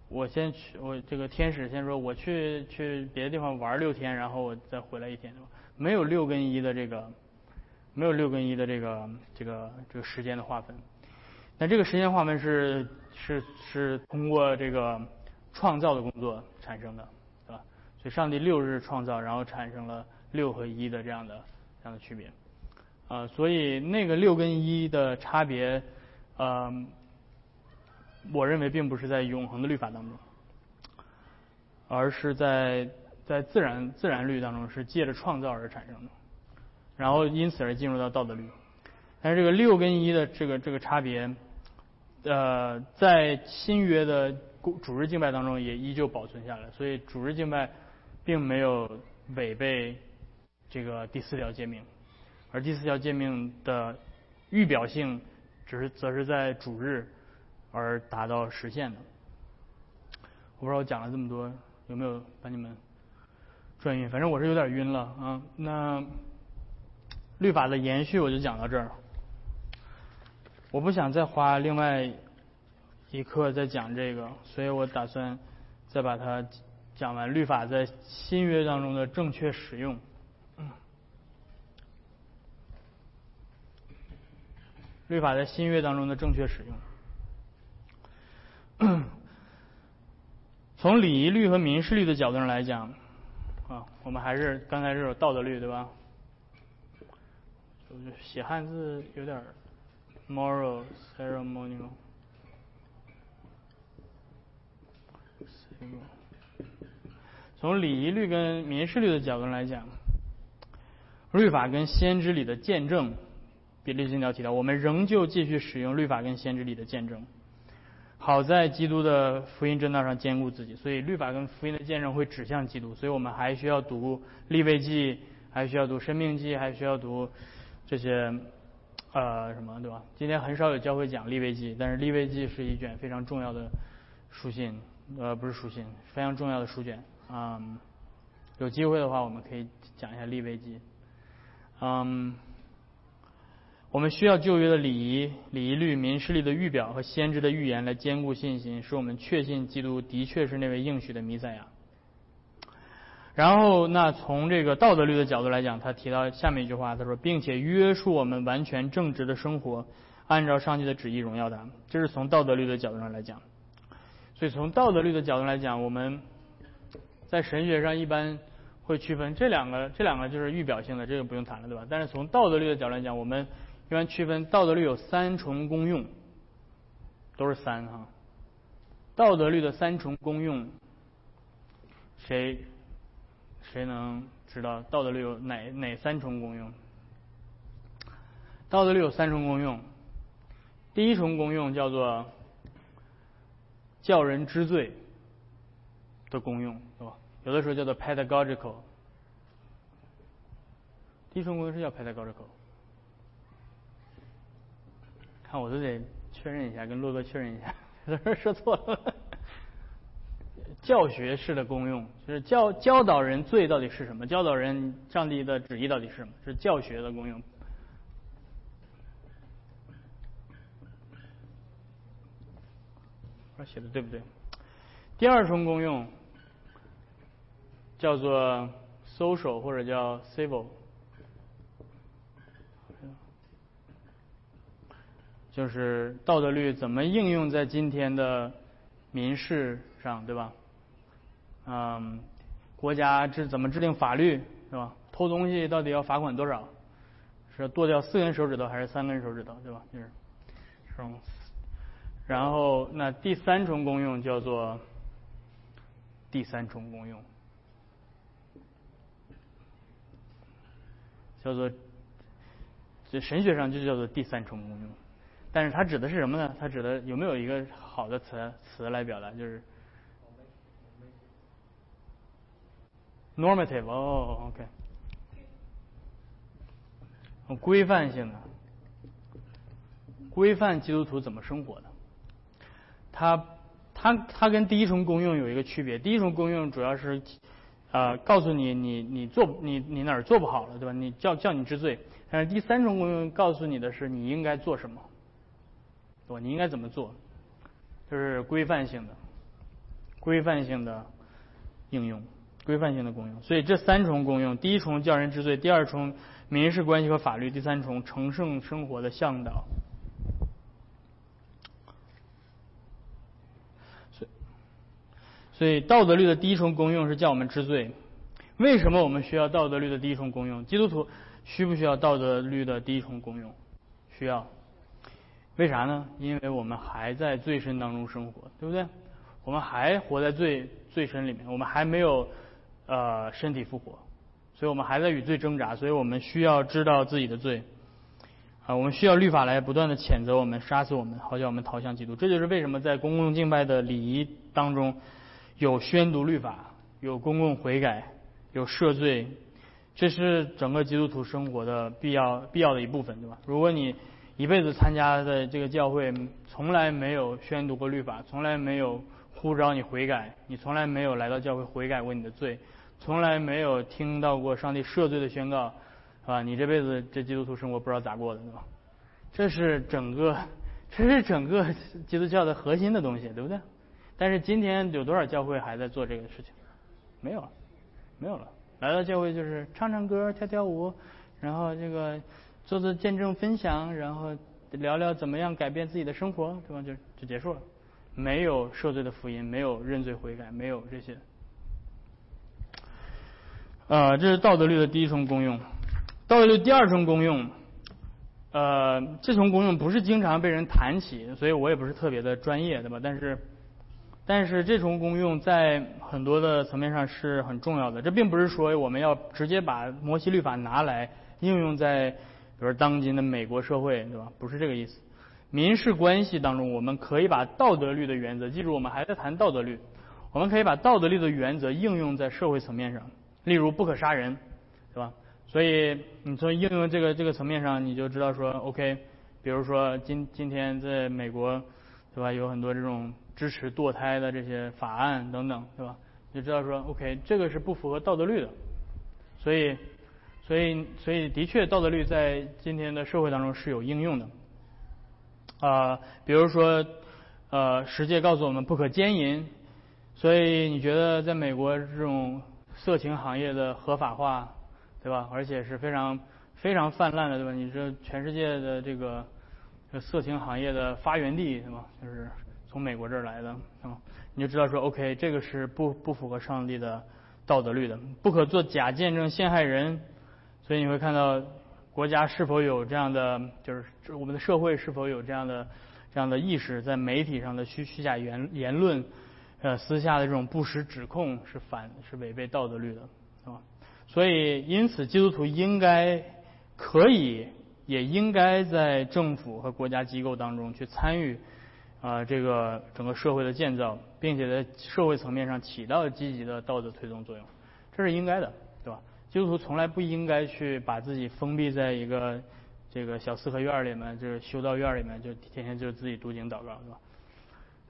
S1: 我先去，我这个天使先说我去去别的地方玩六天，然后我再回来一天，对吧？没有六跟一的这个，没有六跟一的这个这个这个时间的划分。那这个时间划分是是是通过这个。创造的工作产生的，对吧？所以上帝六日创造，然后产生了六和一的这样的这样的区别，啊，所以那个六跟一的差别，呃，我认为并不是在永恒的律法当中，而是在在自然自然律当中是借着创造而产生的，然后因此而进入到道德律。但是这个六跟一的这个这个差别，呃，在新约的主日敬拜当中也依旧保存下来，所以主日敬拜并没有违背这个第四条诫命，而第四条诫命的预表性只是则是在主日而达到实现的。我不知道我讲了这么多有没有把你们转晕，反正我是有点晕了啊。那律法的延续我就讲到这儿。我不想再花另外一课再讲这个，所以我打算再把它讲完律法在新约当中的正确使用。律法在新约当中的正确使用。从礼仪律和民事律的角度上来讲，啊，我们还是刚才这种道德律对吧？写汉字有点。Moral ceremonial。从礼仪律跟民事律的角度来讲，律法跟先知里的见证，比利金条提到，我们仍旧继续使用律法跟先知里的见证。好在基督的福音正道上兼顾自己，所以律法跟福音的见证会指向基督，所以我们还需要读立位记，还需要读生命记，还需要读这些。呃，什么对吧？今天很少有教会讲立位记，但是立位记是一卷非常重要的书信，呃，不是书信，非常重要的书卷。嗯，有机会的话，我们可以讲一下立位记。嗯，我们需要旧约的礼仪、礼仪律、民事律的预表和先知的预言来兼顾信心，使我们确信基督的确是那位应许的弥赛亚。然后，那从这个道德律的角度来讲，他提到下面一句话，他说，并且约束我们完全正直的生活，按照上帝的旨意荣耀他。这是从道德律的角度上来讲。所以从道德律的角度来讲，我们在神学上一般会区分这两个，这两个就是预表性的，这个不用谈了，对吧？但是从道德律的角度来讲，我们一般区分道德律有三重功用，都是三哈。道德律的三重功用，谁？谁能知道道德律有哪哪三重功用？道德律有三重功用，第一重功用叫做叫人知罪的功用，是吧？有的时候叫做 pedagogical。第一重功用是叫 pedagogical。看我都得确认一下，跟洛哥确认一下，说错了。教学式的功用，就是教教导人罪到底是什么，教导人上帝的旨意到底是什么，是教学的功用。我写的对不对？第二重功用叫做 social 或者叫 civil，就是道德律怎么应用在今天的民事上，对吧？嗯，国家制怎么制定法律是吧？偷东西到底要罚款多少？是剁掉四根手指头还是三根手指头，对吧？就是这种。然后那第三重功用叫做第三重功用，叫做这神学上就叫做第三重功用。但是它指的是什么呢？它指的有没有一个好的词词来表达？就是。normative 哦，OK，规范性的，规范基督徒怎么生活的。它它它跟第一重功用有一个区别，第一重功用主要是呃告诉你你你做你你哪儿做不好了，对吧？你叫叫你知罪。但是第三重功用告诉你的是你应该做什么，对吧？你应该怎么做，就是规范性的，规范性的应用。规范性的功用，所以这三重功用：第一重教人知罪，第二重民事关系和法律，第三重成圣生活的向导。所以，所以道德律的第一重功用是叫我们知罪。为什么我们需要道德律的第一重功用？基督徒需不需要道德律的第一重功用？需要。为啥呢？因为我们还在罪身当中生活，对不对？我们还活在罪罪身里面，我们还没有。呃身体复活，所以我们还在与罪挣扎，所以我们需要知道自己的罪。啊，我们需要律法来不断的谴责我们、杀死我们，好叫我们逃向基督。这就是为什么在公共敬拜的礼仪当中，有宣读律法、有公共悔改、有赦罪，这是整个基督徒生活的必要必要的一部分，对吧？如果你一辈子参加的这个教会从来没有宣读过律法，从来没有呼召你悔改，你从来没有来到教会悔改过你的罪，从来没有听到过上帝赦罪的宣告。啊，你这辈子这基督徒生活不知道咋过的，对吧？这是整个，这是整个基督教的核心的东西，对不对？但是今天有多少教会还在做这个事情？没有了，没有了。来到教会就是唱唱歌、跳跳舞，然后这个做做见证分享，然后聊聊怎么样改变自己的生活，对吧？就就结束了。没有赦罪的福音，没有认罪悔改，没有这些。呃，这是道德律的第一重功用。道德律第二重功用，呃，这重功用不是经常被人谈起，所以我也不是特别的专业，对吧？但是，但是这重功用在很多的层面上是很重要的。这并不是说我们要直接把摩西律法拿来应用在，比如当今的美国社会，对吧？不是这个意思。民事关系当中，我们可以把道德律的原则，记住我们还在谈道德律，我们可以把道德律的原则应用在社会层面上，例如不可杀人，对吧？所以你从应用这个这个层面上，你就知道说，OK，比如说今今天在美国，对吧？有很多这种支持堕胎的这些法案等等，对吧？就知道说，OK，这个是不符合道德律的。所以，所以，所以的确，道德律在今天的社会当中是有应用的。啊，比如说，呃，十诫告诉我们不可奸淫，所以你觉得在美国这种色情行业的合法化？对吧？而且是非常非常泛滥的，对吧？你这全世界的这个色情行业的发源地，对吧？就是从美国这儿来的，啊，你就知道说，OK，这个是不不符合上帝的道德律的，不可做假见证陷害人。所以你会看到国家是否有这样的，就是我们的社会是否有这样的这样的意识，在媒体上的虚虚假言言论，呃，私下的这种不实指控是反是违背道德律的，是吧？所以，因此，基督徒应该可以，也应该在政府和国家机构当中去参与啊，这个整个社会的建造，并且在社会层面上起到积极的道德推动作用，这是应该的，基督徒从来不应该去把自己封闭在一个这个小四合院里面，就是修道院里面，就天天就自己读经祷告，是吧？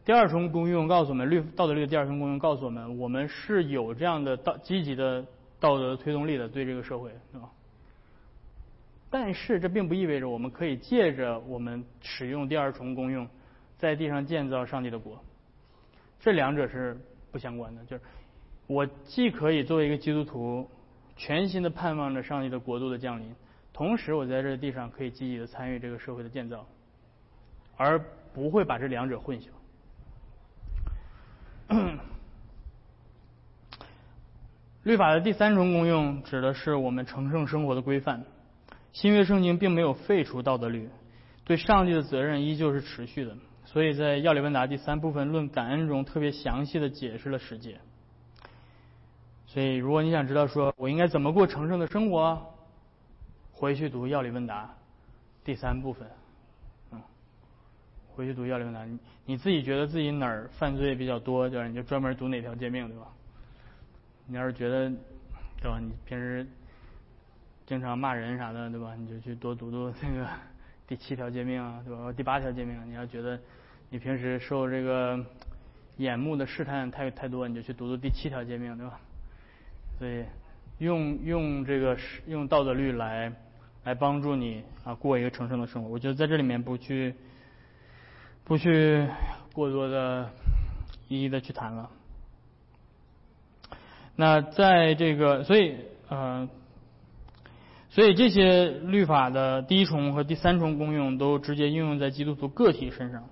S1: 第二重功用告诉我们，律道德律的第二重功用告诉我们，我们是有这样的道积极的。道德推动力的对这个社会，是吧？但是这并不意味着我们可以借着我们使用第二重功用，在地上建造上帝的国。这两者是不相关的。就是我既可以作为一个基督徒，全心的盼望着上帝的国度的降临，同时我在这地上可以积极的参与这个社会的建造，而不会把这两者混淆。律法的第三重功用指的是我们成圣生活的规范。新约圣经并没有废除道德律，对上帝的责任依旧是持续的。所以在要理问答第三部分论感恩中，特别详细的解释了十诫。所以，如果你想知道说我应该怎么过成圣的生活，回去读药理问答第三部分。嗯，回去读药理问答，你你自己觉得自己哪儿犯罪比较多，对吧？你就专门读哪条诫命，对吧？你要是觉得，对吧？你平时经常骂人啥的，对吧？你就去多读读那个 第七条诫命啊，对吧？第八条诫命。你要觉得你平时受这个眼目的试探太太多，你就去读读第七条诫命，对吧？所以用用这个用道德律来来帮助你啊过一个成圣的生活。我觉得在这里面不去不去过多的一一的去谈了。那在这个，所以，呃，所以这些律法的第一重和第三重功用都直接应用在基督徒个体身上，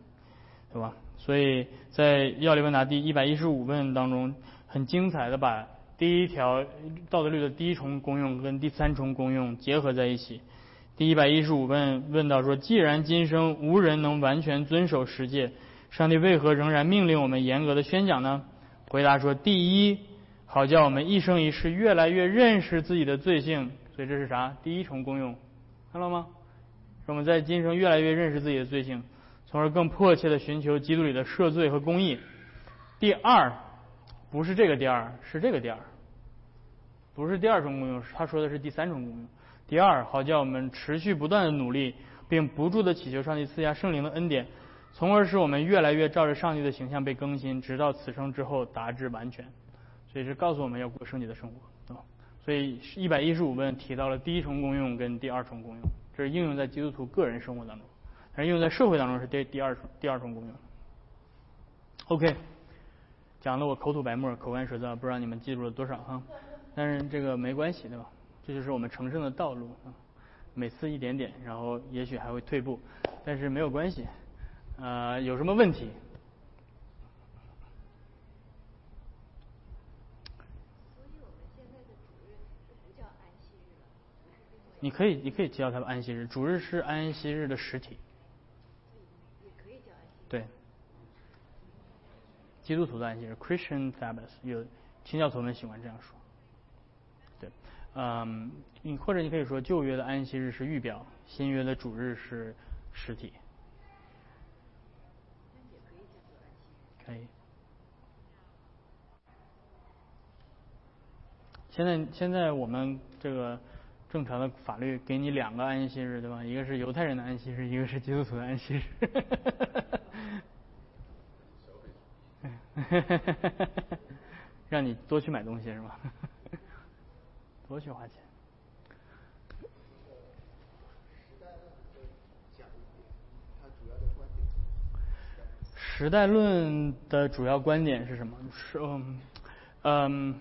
S1: 对吧？所以在要理问答第一百一十五问当中，很精彩的把第一条道德律的第一重功用跟第三重功用结合在一起。第一百一十五问问到说，既然今生无人能完全遵守十诫，上帝为何仍然命令我们严格的宣讲呢？回答说，第一。好叫我们一生一世越来越认识自己的罪性。所以这是啥？第一重功用，看到吗？我们在今生越来越认识自己的罪性，从而更迫切的寻求基督里的赦罪和公义。第二，不是这个第二，是这个第二，不是第二重功用，他说的是第三重功用。第二，好叫我们持续不断的努力，并不住的祈求上帝赐下圣灵的恩典，从而使我们越来越照着上帝的形象被更新，直到此生之后达至完全。所以是告诉我们要过圣洁的生活，对吧？所以一百一十五问提到了第一重功用跟第二重功用，这是应用在基督徒个人生活当中，而应用在社会当中是第第二重第二重功用。OK，讲的我口吐白沫、口干舌燥，不知道你们记住了多少哈？但是这个没关系，对吧？这就是我们成圣的道路啊。每次一点点，然后也许还会退步，但是没有关系。呃，有什么问题？你可以，你可以叫它安息日。主日是安息日的实体。对。基督徒的安息日，Christian Sabbath，有清教徒们喜欢这样说。对，嗯，你或者你可以说旧约的安息日是预表，新约的主日是实体。可以。现在，现在我们这个。正常的法律给你两个安息日，对吧？一个是犹太人的安息日，一个是基督徒的安息日。让你多去买东西是吧？多去花钱。时代论的主要观点是什么？是嗯嗯。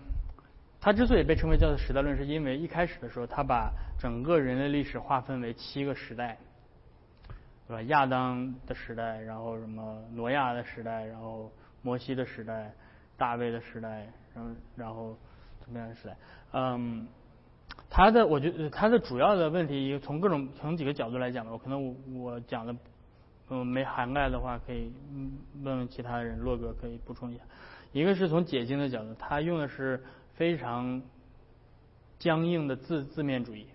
S1: 他之所以被称为叫做时代论，是因为一开始的时候，它把整个人类历史划分为七个时代，对吧？亚当的时代，然后什么挪亚的时代，然后摩西的时代，大卫的时代，然后然后怎么样的时代？嗯，他的我觉得他的主要的问题，从各种从几个角度来讲吧，我可能我我讲的嗯没涵盖的话，可以问问其他人，洛哥可以补充一下。一个是从解经的角度，他用的是。非常僵硬的字字面主义，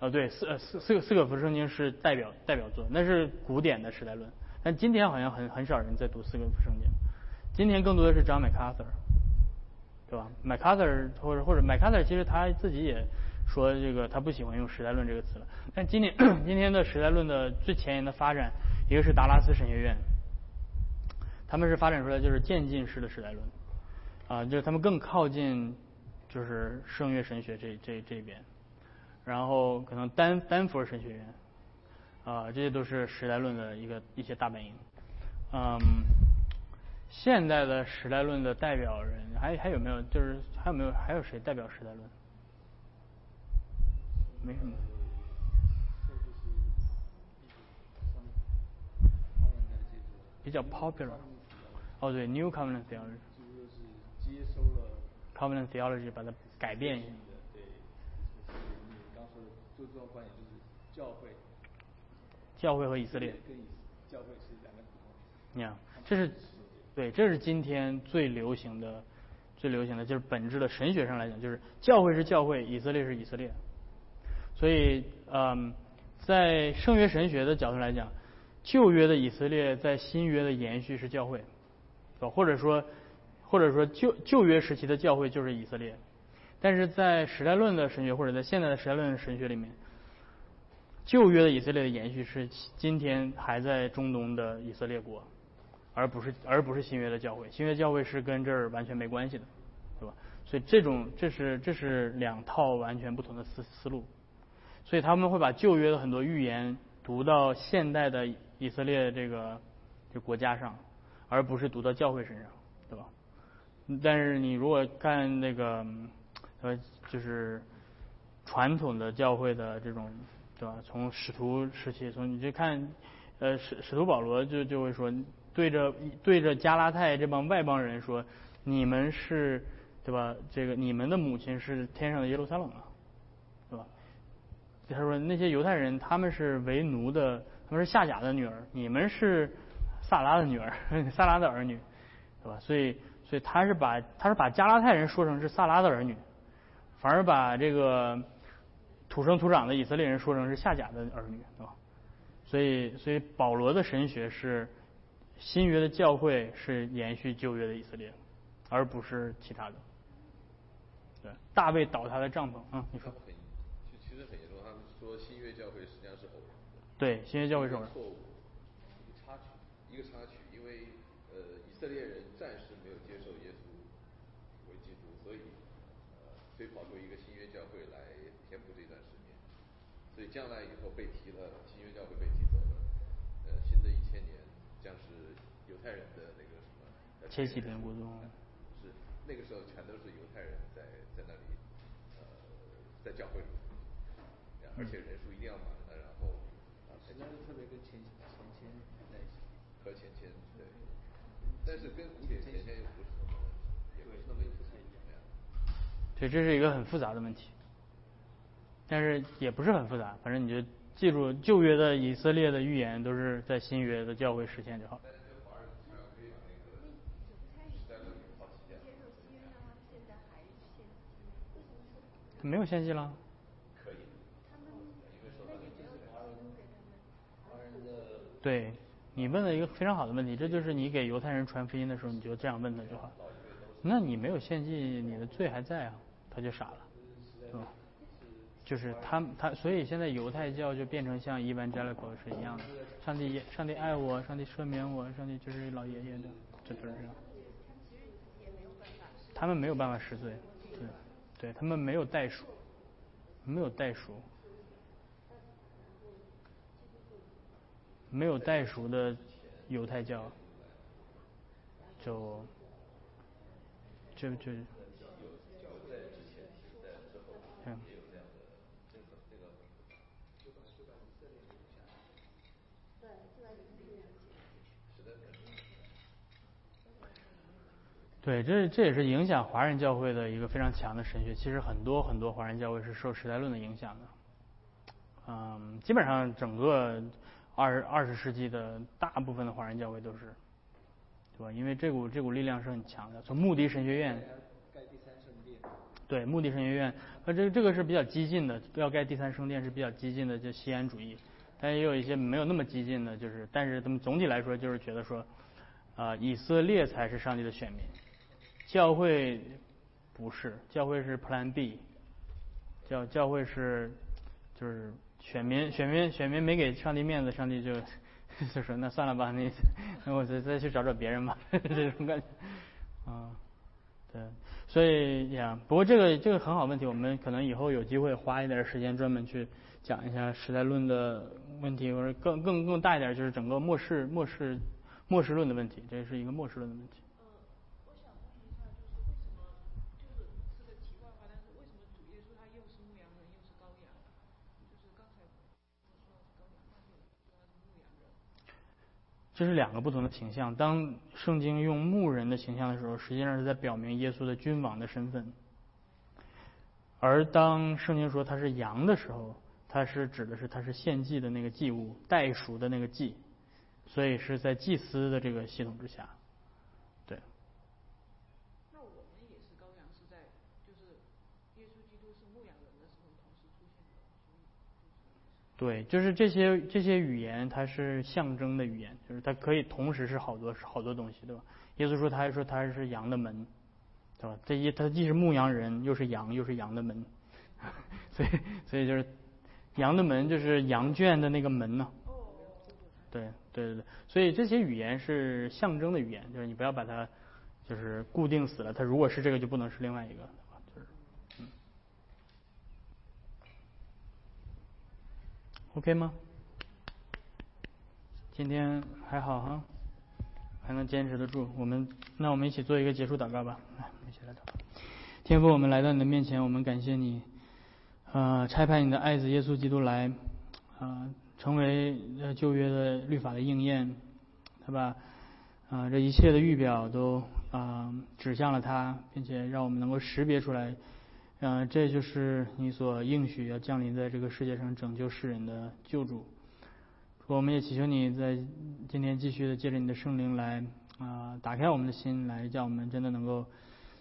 S1: 啊，对，四呃四四个四个福圣经是代表代表作，那是古典的时代论。但今天好像很很少人在读四个福圣经，今天更多的是 John MacArthur，对吧？MacArthur 或者或者 MacArthur 其实他自己也说这个他不喜欢用时代论这个词了。但今年 今天的时代论的最前沿的发展，一个是达拉斯神学院，他们是发展出来就是渐进式的时代论。啊，就是他们更靠近，就是圣约神学这这这边，然后可能丹丹佛神学院，啊，这些都是时代论的一个一些大本营。嗯，现代的时代论的代表人还还有没有？就是还有没有还有谁代表时代论？没什么。比较 popular。哦，对，New Covenant Theology。接收了 covenant theology，把它改变一下。对，你刚说的最重要观点就是教会。教会和以色列。跟教会是两个不同。你看，这是对，这是今天最流行的、最流行的，就是本质的神学上来讲，就是教会是教会，以色列是以色列。所以，嗯，在圣约神学的角度来讲，旧约的以色列在新约的延续是教会，或者说。或者说旧旧约时期的教会就是以色列，但是在时代论的神学或者在现在的时代论神学里面，旧约的以色列的延续是今天还在中东的以色列国，而不是而不是新约的教会，新约教会是跟这儿完全没关系的，对吧？所以这种这是这是两套完全不同的思思路，所以他们会把旧约的很多预言读到现代的以色列这个这国家上，而不是读到教会身上，对吧？但是你如果看那个，呃，就是传统的教会的这种，对吧？从使徒时期，从你去看，呃，使使徒保罗就就会说，对着对着加拉太这帮外邦人说，你们是，对吧？这个你们的母亲是天上的耶路撒冷啊，对吧？他说那些犹太人他们是为奴的，他们是夏甲的女儿，你们是萨拉的女儿，萨拉的儿女，对吧？所以。所以他是把他是把加拉太人说成是萨拉的儿女，反而把这个土生土长的以色列人说成是夏甲的儿女，对吧？所以所以保罗的神学是新约的教会是延续旧约的以色列，而不是其他的。对，大卫倒塌的帐篷，嗯，你说。
S2: 其实很严重，他们说新约教会实际上是偶然的。
S1: 对，新约教会是偶然。
S2: 错误，一个插曲，一个插曲，因为呃以色列人暂时没有接受耶稣为基督，所以呃所以跑出一个新约教会来填补这段时间，所以将来以后被提了新约教会被提走了，呃新的一千年将是犹太人的那个什么？
S1: 千禧年国度。
S2: 是那个时候全都是犹太人在在那里呃在教会里，而且人数一定要满的，然后啊
S3: 实际上特别跟前前前在一起，
S2: 和前前对，但是跟古典前前又不是那么也不是那么不太一样。
S1: 对，这是一个很复杂的问题，但是也不是很复杂，反正你就记住旧约的以色列的预言都是在新约的教会实现就好。没有献祭了。
S2: 可以。
S1: 对，你问了一个非常好的问题，这就是你给犹太人传福音的时候，你就这样问他就好。那你没有献祭，你的罪还在啊？他就傻了，是吧？就是他他，所以现在犹太教就变成像伊万加勒口是一样的，上帝上帝爱我，上帝赦免我，上帝就是老爷爷的，这都是这样。他们没有办法实罪，对。他们没有袋鼠，没有袋鼠，没有袋鼠的犹太教，就就就，嗯。对，这这也是影响华人教会的一个非常强的神学。其实很多很多华人教会是受时代论的影响的，嗯，基本上整个二二十世纪的大部分的华人教会都是，对吧？因为这股这股力量是很强的。从穆迪神学院
S3: 盖第三圣殿，
S1: 对，穆迪神学院，那这这个是比较激进的，要盖第三圣殿是比较激进的，就西安主义。但也有一些没有那么激进的，就是，但是他们总体来说就是觉得说，啊，以色列才是上帝的选民。教会不是，教会是 Plan B，教教会是就是选民选民选民没给上帝面子，上帝就 就说那算了吧，那 那我再再去找找别人吧，这种感觉啊，对，所以呀，不过这个这个很好问题，我们可能以后有机会花一点时间专门去讲一下时代论的问题，或者更更更大一点就是整个末世末世末世论的问题，这是一个末世论的问题。这是两个不同的形象。当圣经用牧人的形象的时候，实际上是在表明耶稣的君王的身份；而当圣经说他是羊的时候，他是指的是他是献祭的那个祭物，代赎的那个祭，所以是在祭司的这个系统之下。对，就是这些这些语言，它是象征的语言，就是它可以同时是好多好多东西，对吧？耶稣说，他还说他是羊的门，对吧？这一他既是牧羊人，又是羊，又是羊的门，所以所以就是羊的门就是羊圈的那个门呢。对对对对，所以这些语言是象征的语言，就是你不要把它就是固定死了，它如果是这个就不能是另外一个。OK 吗？今天还好哈，还能坚持得住。我们那我们一起做一个结束祷告吧。来，一起来祷。天父，我们来到你的面前，我们感谢你，呃，差派你的爱子耶稣基督来，啊，成为旧约的律法的应验，对吧？啊，这一切的预表都啊指向了他，并且让我们能够识别出来。嗯，这就是你所应许要降临在这个世界上拯救世人的救主。我们也祈求你在今天继续的借着你的圣灵来啊，打开我们的心来，叫我们真的能够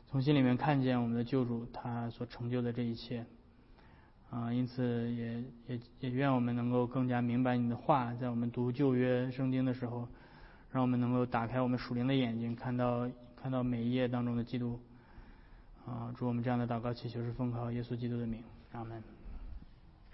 S1: 从心里面看见我们的救主他所成就的这一切。啊，因此也也也愿我们能够更加明白你的话，在我们读旧约圣经的时候，让我们能够打开我们属灵的眼睛，看到看到每一页当中的基督。啊，祝我们这样的祷告祈求是奉靠耶稣基督的名，阿门。